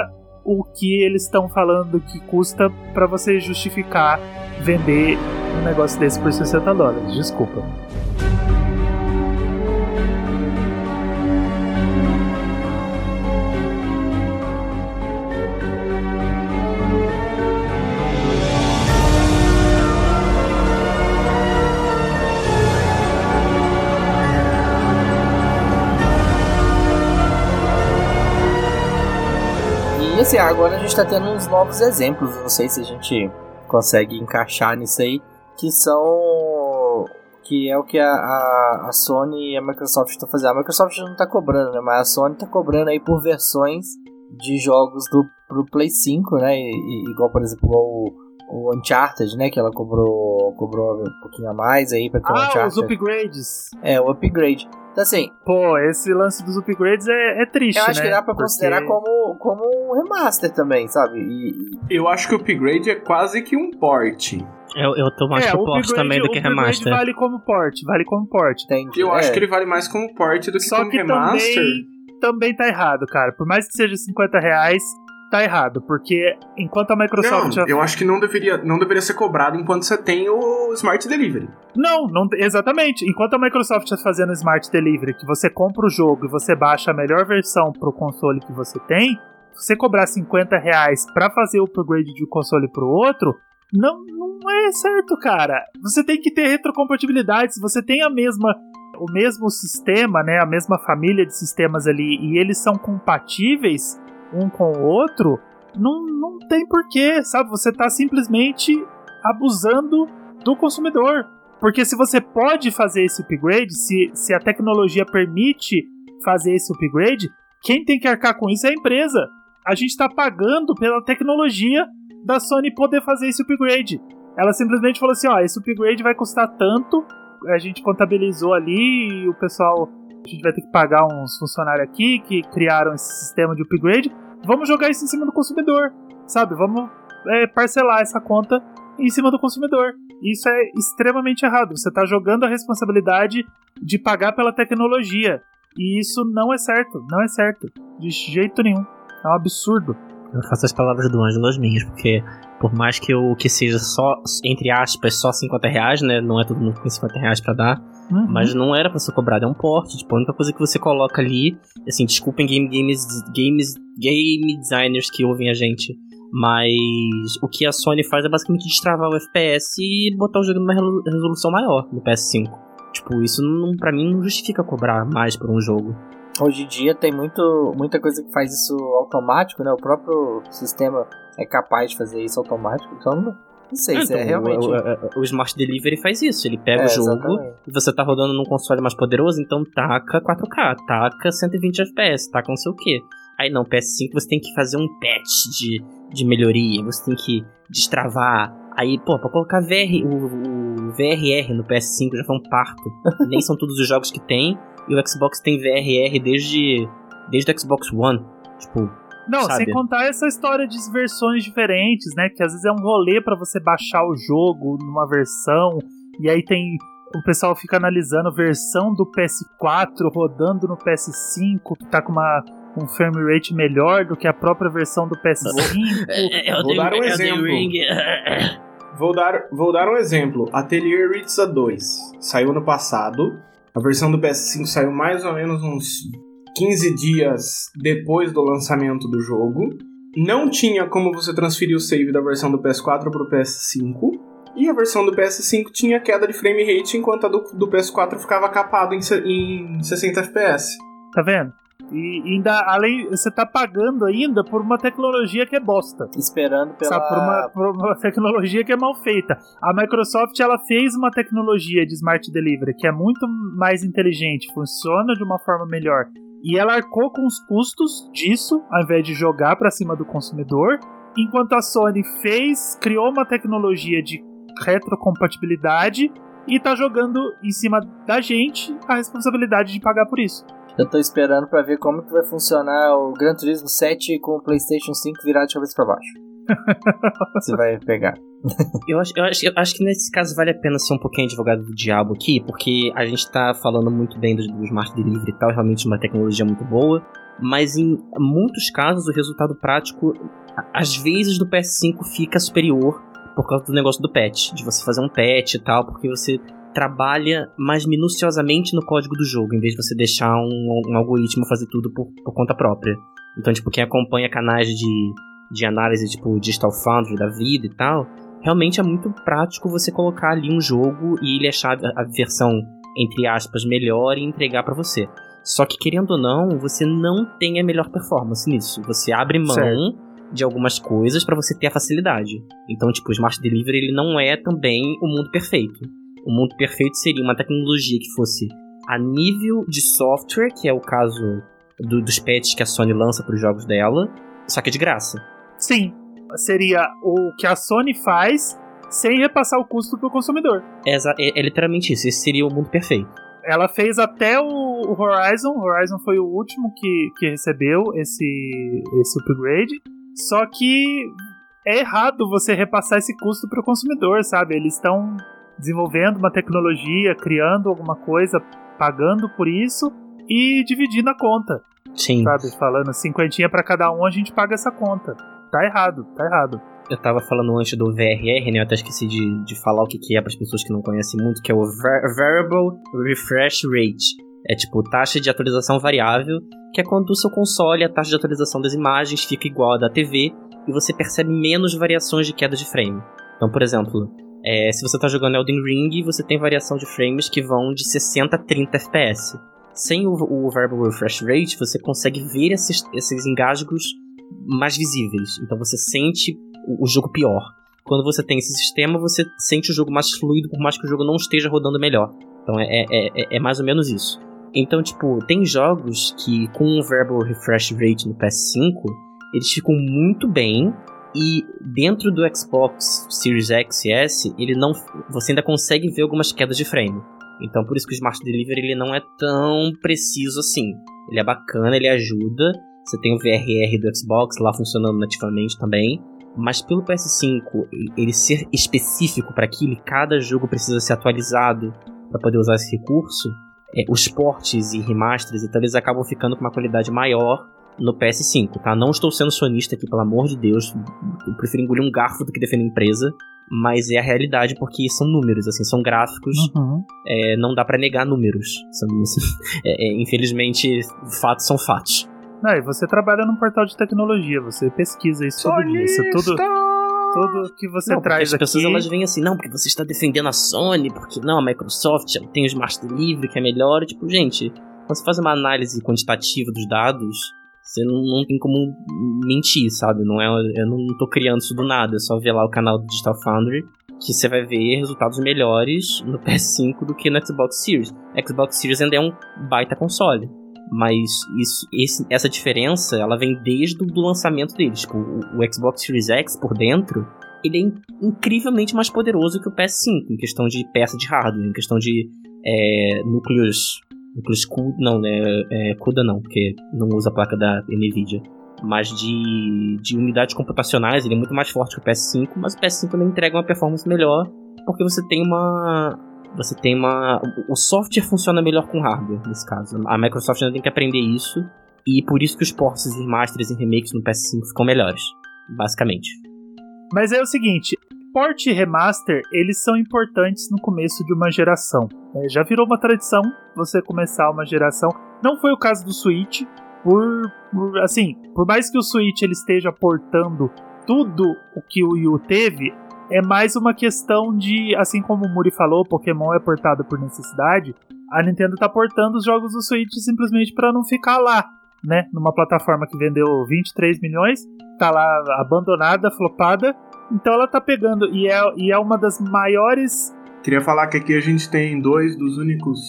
o que eles estão falando que custa para você justificar vender um negócio desse por 60 dólares. Desculpa. Assim, agora a gente tá tendo uns novos exemplos, não sei se a gente consegue encaixar nisso aí, que são. que é o que a, a, a Sony e a Microsoft estão fazendo. A Microsoft não tá cobrando, né? Mas a Sony tá cobrando aí por versões de jogos do pro Play 5, né? E, e, igual, por exemplo, o, o Uncharted, né? Que ela cobrou, cobrou um pouquinho a mais aí pra ter ah, o Uncharted. os upgrades. É, o upgrade. Então, assim. Pô, esse lance dos upgrades é, é triste. Eu acho né? que dá pra Porque... considerar como, como um remaster também, sabe? E... Eu acho que o upgrade é quase que um port. Eu, eu tô mais é, pro port também do que remaster. vale como port, vale como port. Entendi. Eu é. acho que ele vale mais como port do que Só como que remaster. Também, também tá errado, cara. Por mais que seja 50 reais, tá errado, porque enquanto a Microsoft. Não, eu acho que não deveria, não deveria ser cobrado enquanto você tem o Smart Delivery. Não, não, exatamente. Enquanto a Microsoft está fazendo o Smart Delivery, que você compra o jogo e você baixa a melhor versão pro console que você tem, você cobrar 50 reais pra fazer o upgrade de um console pro outro, não, não é certo, cara. Você tem que ter retrocompatibilidade. Se você tem a mesma o mesmo sistema, né, a mesma família de sistemas ali e eles são compatíveis, um com o outro, não, não tem porquê, sabe? Você tá simplesmente abusando do consumidor. Porque se você pode fazer esse upgrade, se, se a tecnologia permite fazer esse upgrade, quem tem que arcar com isso é a empresa. A gente está pagando pela tecnologia da Sony poder fazer esse upgrade. Ela simplesmente falou assim: ó, esse upgrade vai custar tanto. A gente contabilizou ali o pessoal. A gente vai ter que pagar uns funcionários aqui que criaram esse sistema de upgrade. Vamos jogar isso em cima do consumidor, sabe? Vamos é, parcelar essa conta em cima do consumidor. Isso é extremamente errado. Você está jogando a responsabilidade de pagar pela tecnologia. E isso não é certo. Não é certo. De jeito nenhum. É um absurdo. Eu faço as palavras do Ângelo as minhas, porque por mais que o que seja só, entre aspas, só 50 reais, né? Não é todo mundo que tem 50 reais pra dar. Uhum. Mas não era pra ser cobrado, é um porte. Tipo, a única coisa que você coloca ali, assim, desculpem game, games, games, game designers que ouvem a gente. Mas o que a Sony faz é basicamente destravar o FPS e botar o jogo numa resolução maior no PS5. Tipo, isso não, pra mim não justifica cobrar mais por um jogo. Hoje em dia tem muito, muita coisa que faz isso automático, né? O próprio sistema é capaz de fazer isso automático, então não sei se é então, realmente. O, o, o, Smart Delivery faz isso. Ele pega é, o jogo exatamente. e você tá rodando num console mais poderoso, então taca 4K, taca 120 FPS, taca não sei o que. Aí não, PS5 você tem que fazer um patch de, de melhoria, você tem que destravar. Aí, pô, pra colocar VR, o, o VRR no PS5 já foi um parto. Nem são todos os jogos que tem. E o Xbox tem VRR desde, desde o Xbox One. Tipo. Não, sabe? sem contar essa história de versões diferentes, né? Que às vezes é um rolê para você baixar o jogo numa versão. E aí tem. O pessoal fica analisando a versão do PS4 rodando no PS5, que tá com uma, um frame rate melhor do que a própria versão do PS5. É, é, vou dar um exemplo. Vou dar, vou dar um exemplo. Atelier Ritza 2 saiu ano passado. A versão do PS5 saiu mais ou menos uns 15 dias depois do lançamento do jogo. Não tinha como você transferir o save da versão do PS4 para o PS5. E a versão do PS5 tinha queda de frame rate, enquanto a do, do PS4 ficava capado em, em 60 FPS. Tá vendo? E ainda, além, você tá pagando ainda por uma tecnologia que é bosta. Esperando pela... Sabe, por uma, por uma tecnologia que é mal feita. A Microsoft, ela fez uma tecnologia de Smart Delivery que é muito mais inteligente, funciona de uma forma melhor. E ela arcou com os custos disso, ao invés de jogar para cima do consumidor. Enquanto a Sony fez, criou uma tecnologia de retrocompatibilidade e tá jogando em cima da gente a responsabilidade de pagar por isso. Eu tô esperando para ver como que vai funcionar o Gran Turismo 7 com o PlayStation 5 virado de cabeça para baixo. Você vai pegar. eu, acho, eu, acho, eu acho que nesse caso vale a pena ser um pouquinho advogado do diabo aqui, porque a gente tá falando muito bem do, do Smart Delivery e tal, realmente uma tecnologia muito boa, mas em muitos casos o resultado prático, às vezes do PS5 fica superior por causa do negócio do patch, de você fazer um patch e tal, porque você trabalha mais minuciosamente no código do jogo, em vez de você deixar um, um algoritmo fazer tudo por, por, conta própria. Então, tipo, quem acompanha canais de, de análise, tipo, Digital Foundry da vida e tal, realmente é muito prático você colocar ali um jogo e ele achar a versão, entre aspas, melhor e entregar para você. Só que, querendo ou não, você não tem a melhor performance nisso. Você abre mão certo. de algumas coisas para você ter a facilidade. Então, tipo, o Smart Delivery ele não é também o mundo perfeito. O mundo perfeito seria uma tecnologia que fosse a nível de software, que é o caso do, dos patches que a Sony lança para os jogos dela, só que é de graça. Sim, seria o que a Sony faz sem repassar o custo para o consumidor. É, é, é, literalmente isso, esse seria o mundo perfeito. Ela fez até o, Horizon, o Horizon foi o último que, que recebeu esse, esse upgrade, só que é errado você repassar esse custo para o consumidor, sabe? Eles estão desenvolvendo uma tecnologia, criando alguma coisa, pagando por isso e dividindo a conta. Sim. Sabe? Falando cinquentinha para cada um, a gente paga essa conta. Tá errado, tá errado. Eu tava falando antes do VRR, né? Eu até esqueci de, de falar o que, que é para as pessoas que não conhecem muito, que é o Variable Refresh Rate. É tipo taxa de atualização variável, que é quando o seu console, a taxa de atualização das imagens fica igual à da TV e você percebe menos variações de queda de frame. Então, por exemplo, é, se você está jogando Elden Ring, você tem variação de frames que vão de 60 a 30 FPS. Sem o, o Variable Refresh Rate, você consegue ver esses, esses engasgos mais visíveis. Então você sente o, o jogo pior. quando você tem esse sistema, você sente o jogo mais fluido, por mais que o jogo não esteja rodando melhor. Então é, é, é, é mais ou menos isso. Então, tipo, tem jogos que com um variable refresh rate no PS5, eles ficam muito bem e dentro do Xbox Series X e S, ele não, você ainda consegue ver algumas quedas de frame. Então por isso que o Smart Delivery ele não é tão preciso assim. Ele é bacana, ele ajuda. Você tem o VRR do Xbox lá funcionando nativamente também. Mas pelo PS5, ele ser específico para aquilo, cada jogo precisa ser atualizado para poder usar esse recurso. É, os portes e remasters, então eles acabam ficando com uma qualidade maior no PS5, tá? Não estou sendo sonista aqui, pelo amor de Deus. Eu prefiro engolir um garfo do que defender a empresa. Mas é a realidade porque são números, assim, são gráficos. Uhum. É, não dá para negar números. São, é, é, infelizmente, fatos são fatos. Não, e você trabalha num portal de tecnologia, você pesquisa isso todo dia. Isso tudo, tudo que você não, traz as aqui. As pessoas elas vêm assim, não, porque você está defendendo a Sony, porque não, a Microsoft tem o Smart Delivery que é melhor. Tipo, gente, quando você faz uma análise quantitativa dos dados, você não, não, tem como mentir, sabe? Não é, eu não tô criando isso do nada, é só ver lá o canal do Digital Foundry que você vai ver resultados melhores no PS5 do que no Xbox Series. Xbox Series ainda é um baita console, mas isso, esse, essa diferença ela vem desde o lançamento deles. Tipo, o, o Xbox Series X por dentro ele é incrivelmente mais poderoso que o PS5 em questão de peça de hardware, em questão de é, núcleos Núcleos CUDA, não, né? É, CUDA não, porque não usa a placa da NVIDIA. Mas de, de unidades computacionais, ele é muito mais forte que o PS5, mas o PS5 ele entrega uma performance melhor, porque você tem uma. Você tem uma. O software funciona melhor com hardware, nesse caso. A Microsoft ainda tem que aprender isso, e por isso que os ports e remasters e remakes no PS5 ficam melhores, basicamente. Mas é o seguinte, port e remaster, eles são importantes no começo de uma geração. É, já virou uma tradição você começar uma geração. Não foi o caso do Switch, por, por, assim, por mais que o Switch ele esteja portando tudo o que o Wii U teve, é mais uma questão de, assim como o Muri falou, Pokémon é portado por necessidade, a Nintendo tá portando os jogos do Switch simplesmente para não ficar lá, né, numa plataforma que vendeu 23 milhões, tá lá abandonada, flopada, então ela tá pegando, e é, e é uma das maiores. Queria falar que aqui a gente tem dois dos únicos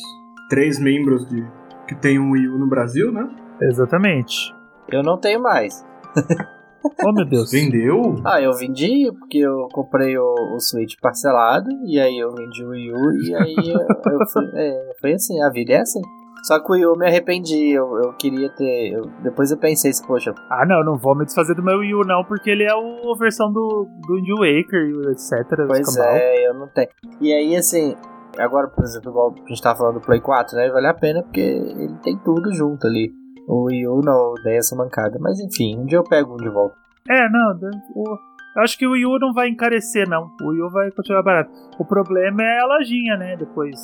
três membros de que tem um Wii U no Brasil, né? Exatamente. Eu não tenho mais. oh meu Deus. Vendeu? Ah, eu vendi porque eu comprei o, o Switch parcelado e aí eu vendi o Wii U e aí eu, eu fui, é, foi assim, a vida é assim. Só que o Wii U me arrependi, eu, eu queria ter. Eu, depois eu pensei assim, poxa. Ah, não, não vou me desfazer do meu Wii U, não, porque ele é a versão do, do Wind Waker, etc. Pois é, eu não tenho. E aí, assim, agora, por exemplo, igual a gente tava falando do Play 4, né? Vale a pena porque ele tem tudo junto ali. O Wii U não, daí essa mancada. Mas enfim, um dia eu pego um de volta. É, não, o, eu acho que o Wii U não vai encarecer, não. O Wii U vai continuar barato. O problema é a lojinha, né? Depois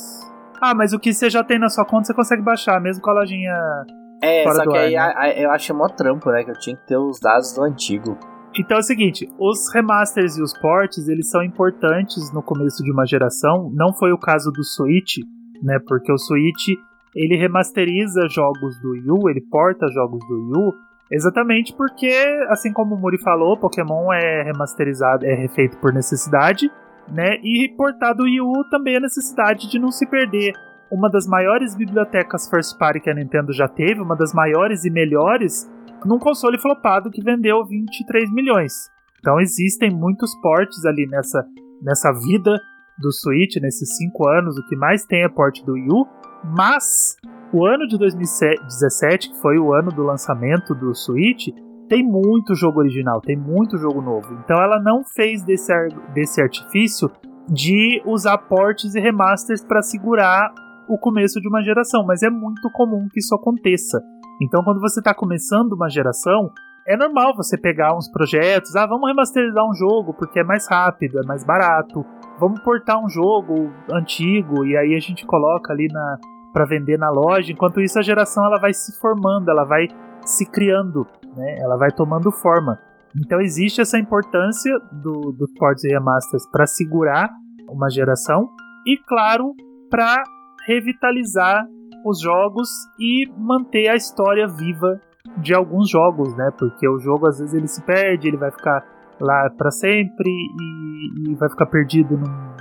ah, mas o que você já tem na sua conta você consegue baixar, mesmo com a lojinha. É, só que ar, aí né? a, a, eu acho mó trampo, né? Que eu tinha que ter os dados do antigo. Então é o seguinte, os remasters e os ports, eles são importantes no começo de uma geração. Não foi o caso do Switch, né? Porque o Switch, ele remasteriza jogos do Wii U, ele porta jogos do Wii U, exatamente porque, assim como o Muri falou, Pokémon é remasterizado, é refeito por necessidade né? E portar do Wii U também a necessidade de não se perder uma das maiores bibliotecas first party que a Nintendo já teve, uma das maiores e melhores, num console flopado que vendeu 23 milhões. Então existem muitos portes ali nessa, nessa vida do Switch, nesses 5 anos, o que mais tem é porte do Wii U, mas o ano de 2017, que foi o ano do lançamento do Switch, tem muito jogo original, tem muito jogo novo. Então ela não fez desse, desse artifício de usar portes e remasters para segurar o começo de uma geração, mas é muito comum que isso aconteça. Então quando você está começando uma geração, é normal você pegar uns projetos, ah, vamos remasterizar um jogo porque é mais rápido, é mais barato. Vamos portar um jogo antigo e aí a gente coloca ali na para vender na loja. Enquanto isso a geração ela vai se formando, ela vai se criando né? Ela vai tomando forma. Então existe essa importância do, dos ports e remasters para segurar uma geração e, claro, para revitalizar os jogos e manter a história viva de alguns jogos, né? Porque o jogo às vezes ele se perde, ele vai ficar lá para sempre e, e vai ficar perdido num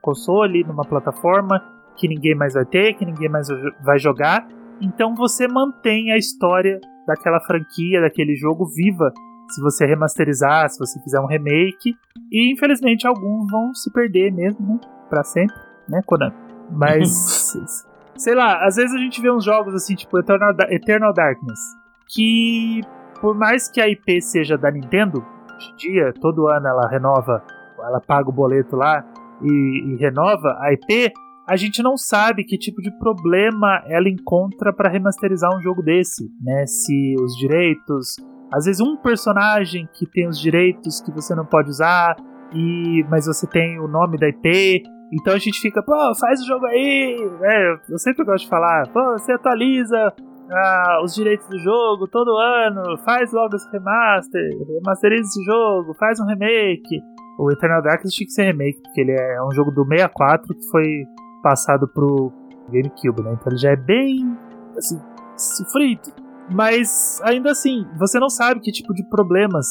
console, numa plataforma que ninguém mais vai ter, que ninguém mais vai jogar. Então você mantém a história daquela franquia, daquele jogo viva, se você remasterizar, se você fizer um remake. E infelizmente alguns vão se perder mesmo, né? Pra sempre, né, Konami? Mas, sei lá, às vezes a gente vê uns jogos assim, tipo Eternal, Eternal Darkness, que por mais que a IP seja da Nintendo, hoje em dia, todo ano ela renova, ela paga o boleto lá e, e renova a IP, a gente não sabe que tipo de problema ela encontra para remasterizar um jogo desse, né? Se os direitos, às vezes um personagem que tem os direitos que você não pode usar e mas você tem o nome da IP, então a gente fica, pô, faz o jogo aí, né? Eu sempre gosto de falar, pô, você atualiza ah, os direitos do jogo todo ano, faz logo esse remaster, remasteriza esse jogo, faz um remake. O Eternal Darkness tinha que ser remake, porque ele é um jogo do 64 que foi passado pro GameCube, né? Então ele já é bem assim, sofrido. Mas ainda assim, você não sabe que tipo de problemas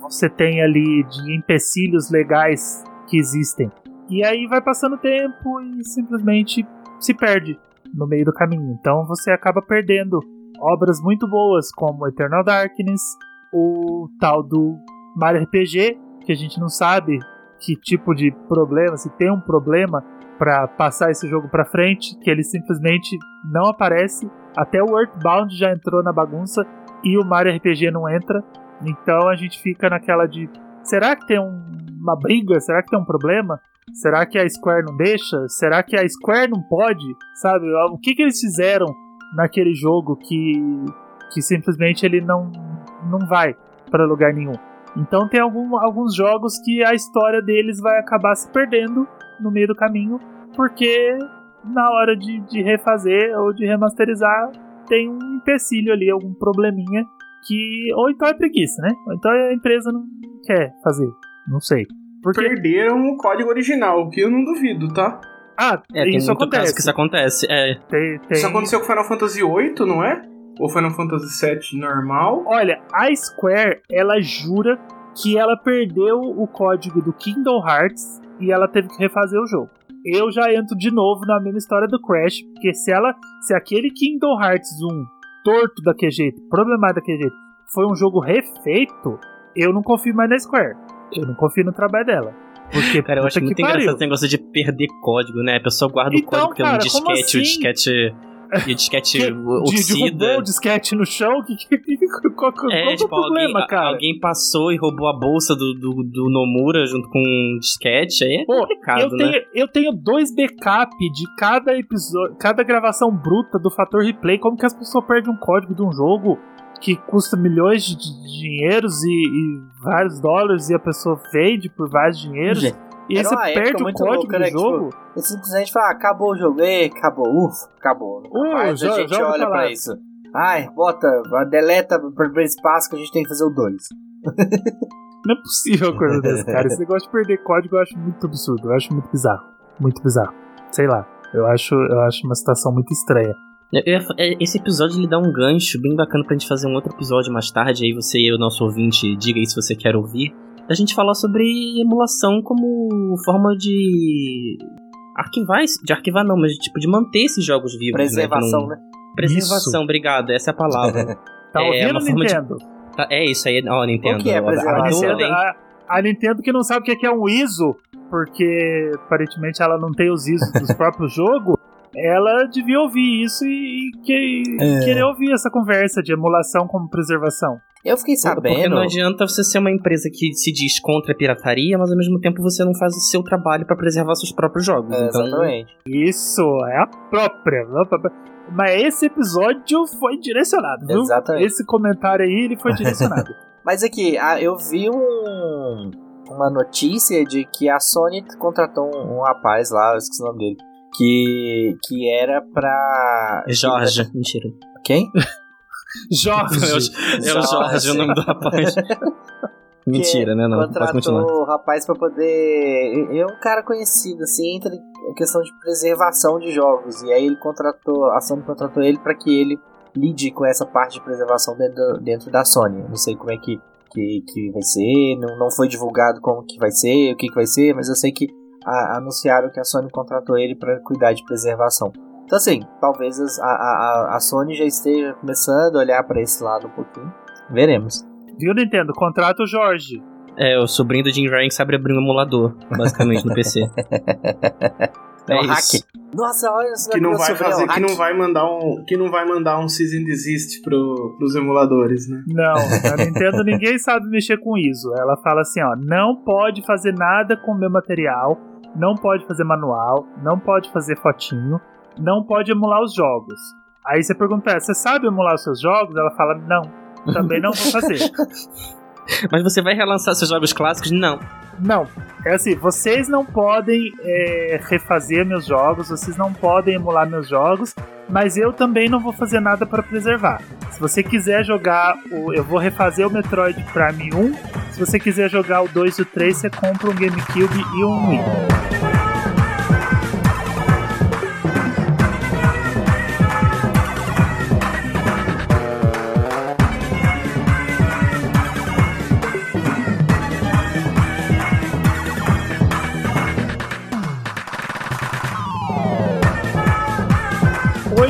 você tem ali de empecilhos legais que existem. E aí vai passando tempo e simplesmente se perde no meio do caminho. Então você acaba perdendo obras muito boas como Eternal Darkness, o tal do Mario RPG, que a gente não sabe que tipo de problema, se tem um problema para passar esse jogo para frente, que ele simplesmente não aparece. Até o Earthbound já entrou na bagunça e o Mario RPG não entra. Então a gente fica naquela de será que tem um, uma briga? Será que tem um problema? Será que a Square não deixa? Será que a Square não pode? Sabe? O que, que eles fizeram naquele jogo que, que simplesmente ele não, não vai para lugar nenhum? Então tem algum, alguns jogos que a história deles vai acabar se perdendo no meio do caminho, porque na hora de, de refazer ou de remasterizar tem um empecilho ali, algum probleminha que. Ou então é preguiça, né? Ou então a empresa não quer fazer. Não sei. Porque... Perderam o código original, o que eu não duvido, tá? Ah, é, isso acontece. que isso acontece. É. Tem, tem... Isso aconteceu com Final Fantasy VIII, não é? Ou Final Fantasy VII normal? Olha, a Square, ela jura que ela perdeu o código do Kingdom Hearts e ela teve que refazer o jogo. Eu já entro de novo na mesma história do Crash, porque se ela, se aquele Kingdom Hearts 1 torto daquele jeito, problemático daquele jeito, foi um jogo refeito, eu não confio mais na Square. Eu não confio no trabalho dela. Porque, cara, eu acho muito engraçado esse negócio de perder código, né? A pessoa guarda então, o código pelo disquete, assim? o disquete e o disquete que, oxida. Derrubou o disquete no chão? Que, que, que, qual, qual é, tipo, o problema, alguém, cara? Alguém passou e roubou a bolsa do, do, do Nomura junto com o disquete, aí é Pô, complicado, eu né? Tenho, eu tenho dois backup de cada episódio, cada gravação bruta do fator replay. Como que as pessoas perdem um código de um jogo que custa milhões de dinheiros e, e vários dólares e a pessoa vende por vários dinheiros? Gente. E aí você perde o código louca, do né? jogo. Tipo, simplesmente fala, acabou o jogo, e acabou, ufa, acabou. Uh, mais já, a gente olha pra isso. Ai, bota, deleta pra espaço que a gente tem que fazer o 2. Não é possível uma coisa dessa, cara. Esse negócio de perder código eu acho muito absurdo. Eu acho muito bizarro. Muito bizarro. Sei lá. Eu acho, eu acho uma situação muito estranha. É, esse episódio ele dá um gancho bem bacana pra gente fazer um outro episódio mais tarde. Aí você e o nosso ouvinte, diga aí se você quer ouvir a gente falar sobre emulação como forma de arquivar, de arquivar não, mas tipo de manter esses jogos vivos. Né, Preservação, né? né? Preservação, Isso. obrigado, essa é a palavra. tá é ouvindo, uma forma Nintendo? De... Tá, é isso aí, ó, Nintendo. O que é preservação? A Nintendo, a, a Nintendo que não sabe o que é um ISO, porque aparentemente ela não tem os ISOs dos próprios jogos, ela devia ouvir isso e, e que, é. querer ouvir essa conversa de emulação como preservação. Eu fiquei sabendo. Porque não adianta você ser uma empresa que se diz contra a pirataria, mas ao mesmo tempo você não faz o seu trabalho para preservar seus próprios jogos. É, então... Exatamente. Isso, é a própria. Mas esse episódio foi direcionado, viu? Exatamente. Esse comentário aí, ele foi direcionado. mas aqui, eu vi um, uma notícia de que a Sony contratou um, um rapaz lá, eu esqueci o nome dele, que, que era pra... Jorge, mentira. Quem? Jorge. É o Jorge, o nome do rapaz. Mentira, né? Não, pode continuar. o rapaz pra poder. É um cara conhecido, assim, entre a questão de preservação de jogos. E aí ele contratou, a Sony contratou ele para que ele lide com essa parte de preservação dentro, dentro da Sony. Não sei como é que, que, que vai ser, não, não foi divulgado como que vai ser, o que, que vai ser, mas eu sei que a, anunciaram que a Sony contratou ele para cuidar de preservação. Então assim, talvez a, a, a Sony já esteja começando a olhar para esse lado um pouquinho. Veremos. Viu, Nintendo? Contrata o Jorge. É, o sobrinho do Jim Ryan que sabe abrir um emulador, basicamente, no PC. É, é o hack. Nossa, olha que não vai fazer, que não vai mandar um, que não vai mandar um cease and desist pro, pros emuladores, né? Não, a Nintendo ninguém sabe mexer com isso. Ela fala assim, ó, não pode fazer nada com o meu material, não pode fazer manual, não pode fazer fotinho, não pode emular os jogos. Aí você pergunta, você sabe emular os seus jogos? Ela fala, não, também não vou fazer. Mas você vai relançar seus jogos clássicos? Não. Não. É assim, vocês não podem é, refazer meus jogos, vocês não podem emular meus jogos, mas eu também não vou fazer nada para preservar. Se você quiser jogar, o, eu vou refazer o Metroid Prime 1. Se você quiser jogar o 2 e o 3, você compra um GameCube e um Wii.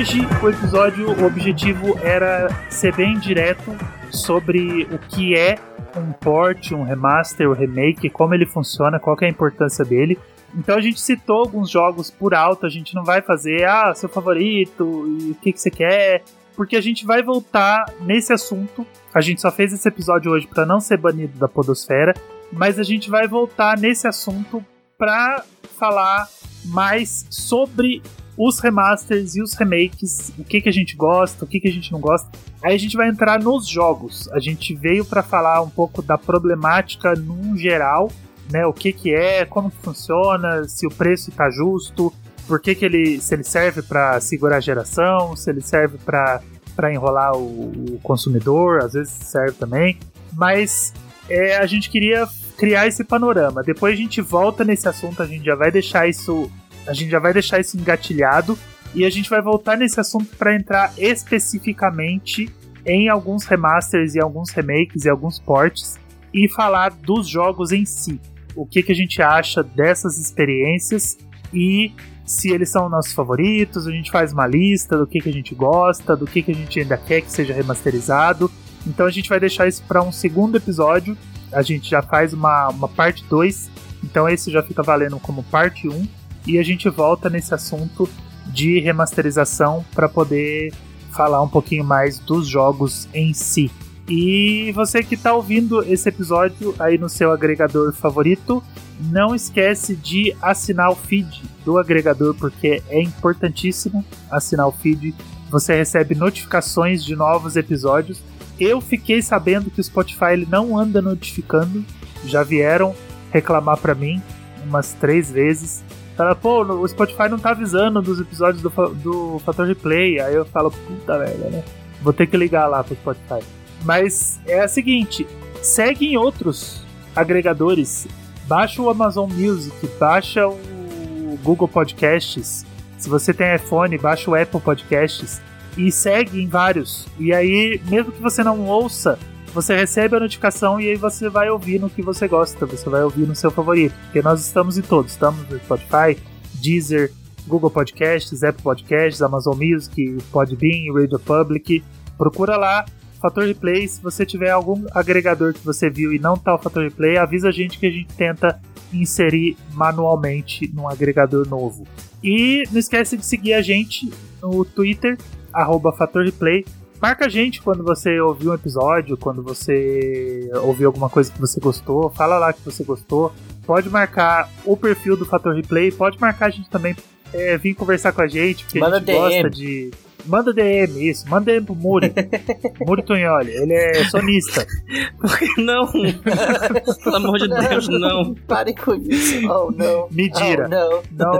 Hoje o episódio, o objetivo era ser bem direto sobre o que é um port, um remaster, um remake, como ele funciona, qual é a importância dele. Então a gente citou alguns jogos por alto, a gente não vai fazer, ah, seu favorito, o que, que você quer, porque a gente vai voltar nesse assunto. A gente só fez esse episódio hoje para não ser banido da Podosfera, mas a gente vai voltar nesse assunto para falar mais sobre os remasters e os remakes, o que, que a gente gosta, o que, que a gente não gosta. Aí a gente vai entrar nos jogos. A gente veio para falar um pouco da problemática num geral, né? O que, que é, como que funciona, se o preço está justo, por que, que ele, se ele serve para segurar a geração, se ele serve para enrolar o, o, consumidor, às vezes serve também. Mas é, a gente queria criar esse panorama. Depois a gente volta nesse assunto, a gente já vai deixar isso a gente já vai deixar isso engatilhado e a gente vai voltar nesse assunto para entrar especificamente em alguns remasters e alguns remakes e alguns ports e falar dos jogos em si. O que, que a gente acha dessas experiências e se eles são nossos favoritos, a gente faz uma lista do que, que a gente gosta, do que, que a gente ainda quer que seja remasterizado. Então a gente vai deixar isso para um segundo episódio. A gente já faz uma, uma parte 2. Então esse já fica valendo como parte 1 e a gente volta nesse assunto de remasterização para poder falar um pouquinho mais dos jogos em si. E você que está ouvindo esse episódio aí no seu agregador favorito, não esquece de assinar o feed do agregador porque é importantíssimo assinar o feed. Você recebe notificações de novos episódios. Eu fiquei sabendo que o Spotify ele não anda notificando. Já vieram reclamar para mim umas três vezes. Fala, pô, o Spotify não tá avisando dos episódios do, do Fator Replay. Aí eu falo, puta merda, né? Vou ter que ligar lá pro Spotify. Mas é a seguinte: segue em outros agregadores. Baixa o Amazon Music, baixa o Google Podcasts. Se você tem iPhone, baixa o Apple Podcasts. E segue em vários. E aí, mesmo que você não ouça, você recebe a notificação e aí você vai ouvir no que você gosta, você vai ouvir no seu favorito. Porque nós estamos em todos, estamos no Spotify, Deezer, Google Podcasts, Apple Podcasts, Amazon Music, Podbean, Radio Public. Procura lá, Fator Replay. Se você tiver algum agregador que você viu e não tá o Fator Replay, avisa a gente que a gente tenta inserir manualmente num agregador novo. E não esquece de seguir a gente no Twitter, arroba Fator Replay. Marca a gente quando você ouviu um episódio, quando você ouviu alguma coisa que você gostou. Fala lá que você gostou. Pode marcar o perfil do Fator Replay. Pode marcar a gente também. É, vir conversar com a gente, porque Manda a gente DM. gosta de. Manda DM, isso. Manda DM pro Muri. Muri Tunholi. Ele é sonista. Por que não? Pelo amor de Deus, não. Pare com isso. Oh, não. Mentira. Oh, não. Não.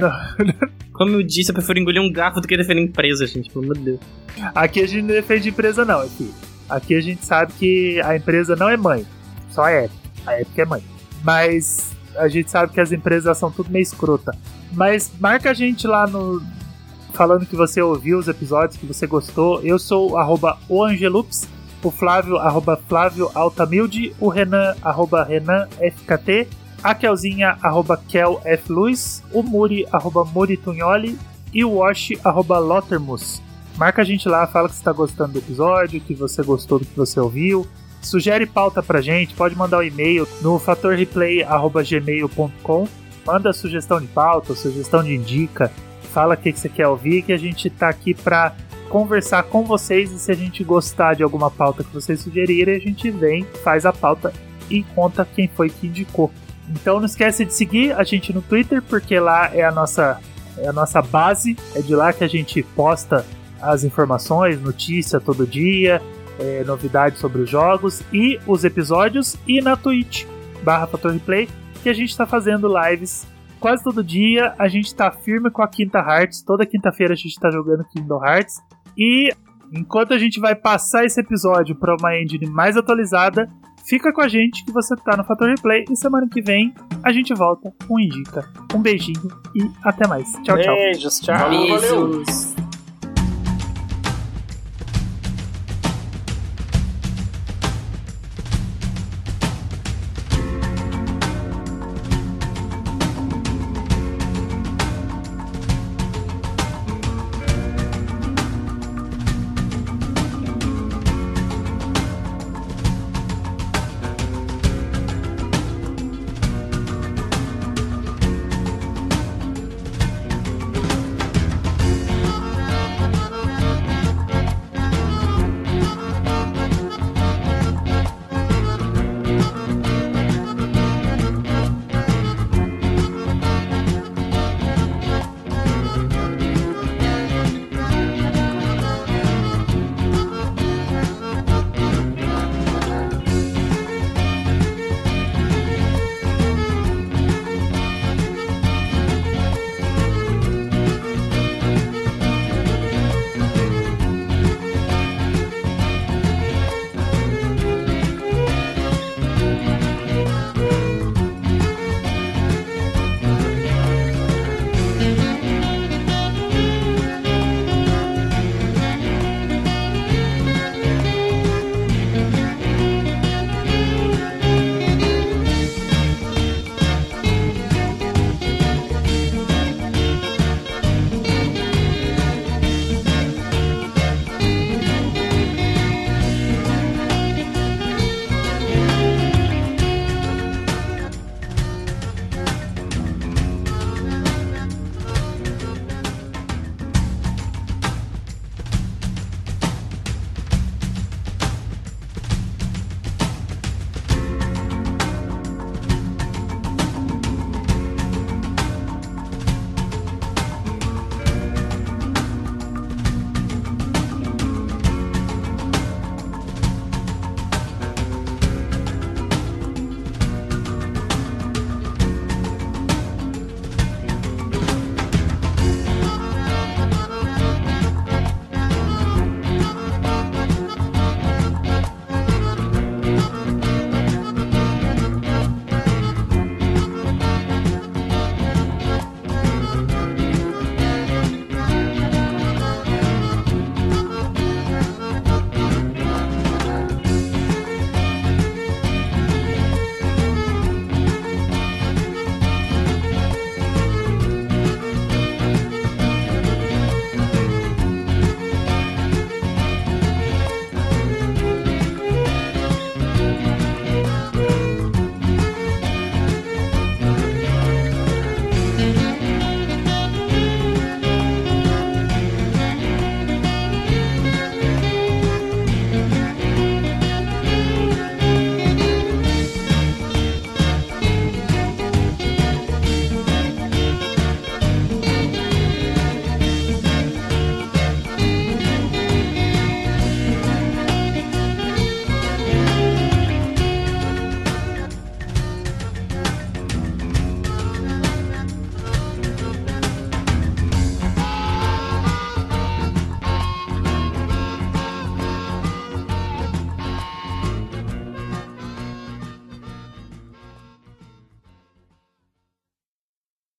não. Como eu disse, eu prefiro engolir um garfo do que defender empresa, gente. Pelo amor de Deus. Aqui a gente não defende empresa, não. Aqui. aqui a gente sabe que a empresa não é mãe. Só é Epic. A Epic é mãe. Mas a gente sabe que as empresas são tudo meio escrota. Mas marca a gente lá no. Falando que você ouviu os episódios, que você gostou. Eu sou o Angelux. o Flávio, arroba Flávio Altamilde, o Renan, arroba Renan FKT, a Kelzinha, arroba Kel F. Luz, o Muri, arroba Muri Tunholi e o Wash, arroba Lottermus. Marca a gente lá, fala que você está gostando do episódio, que você gostou do que você ouviu. Sugere pauta pra gente, pode mandar um e-mail no fatorreplay.gmail.com. Manda sugestão de pauta, sugestão de indica, fala o que, que você quer ouvir, que a gente tá aqui pra conversar com vocês e se a gente gostar de alguma pauta que vocês sugerirem, a gente vem, faz a pauta e conta quem foi que indicou. Então não esquece de seguir a gente no Twitter, porque lá é a nossa, é a nossa base, é de lá que a gente posta as informações, notícia todo dia, é, novidades sobre os jogos e os episódios, e na Twitch barra Fator Replay, que a gente está fazendo lives quase todo dia. A gente está firme com a Quinta Hearts, toda quinta-feira a gente está jogando Kingdom Hearts. E enquanto a gente vai passar esse episódio para uma engine mais atualizada, Fica com a gente que você tá no Fator Replay e semana que vem a gente volta com Indica. Um beijinho e até mais. Tchau, tchau. Beijos, tchau. Beijos.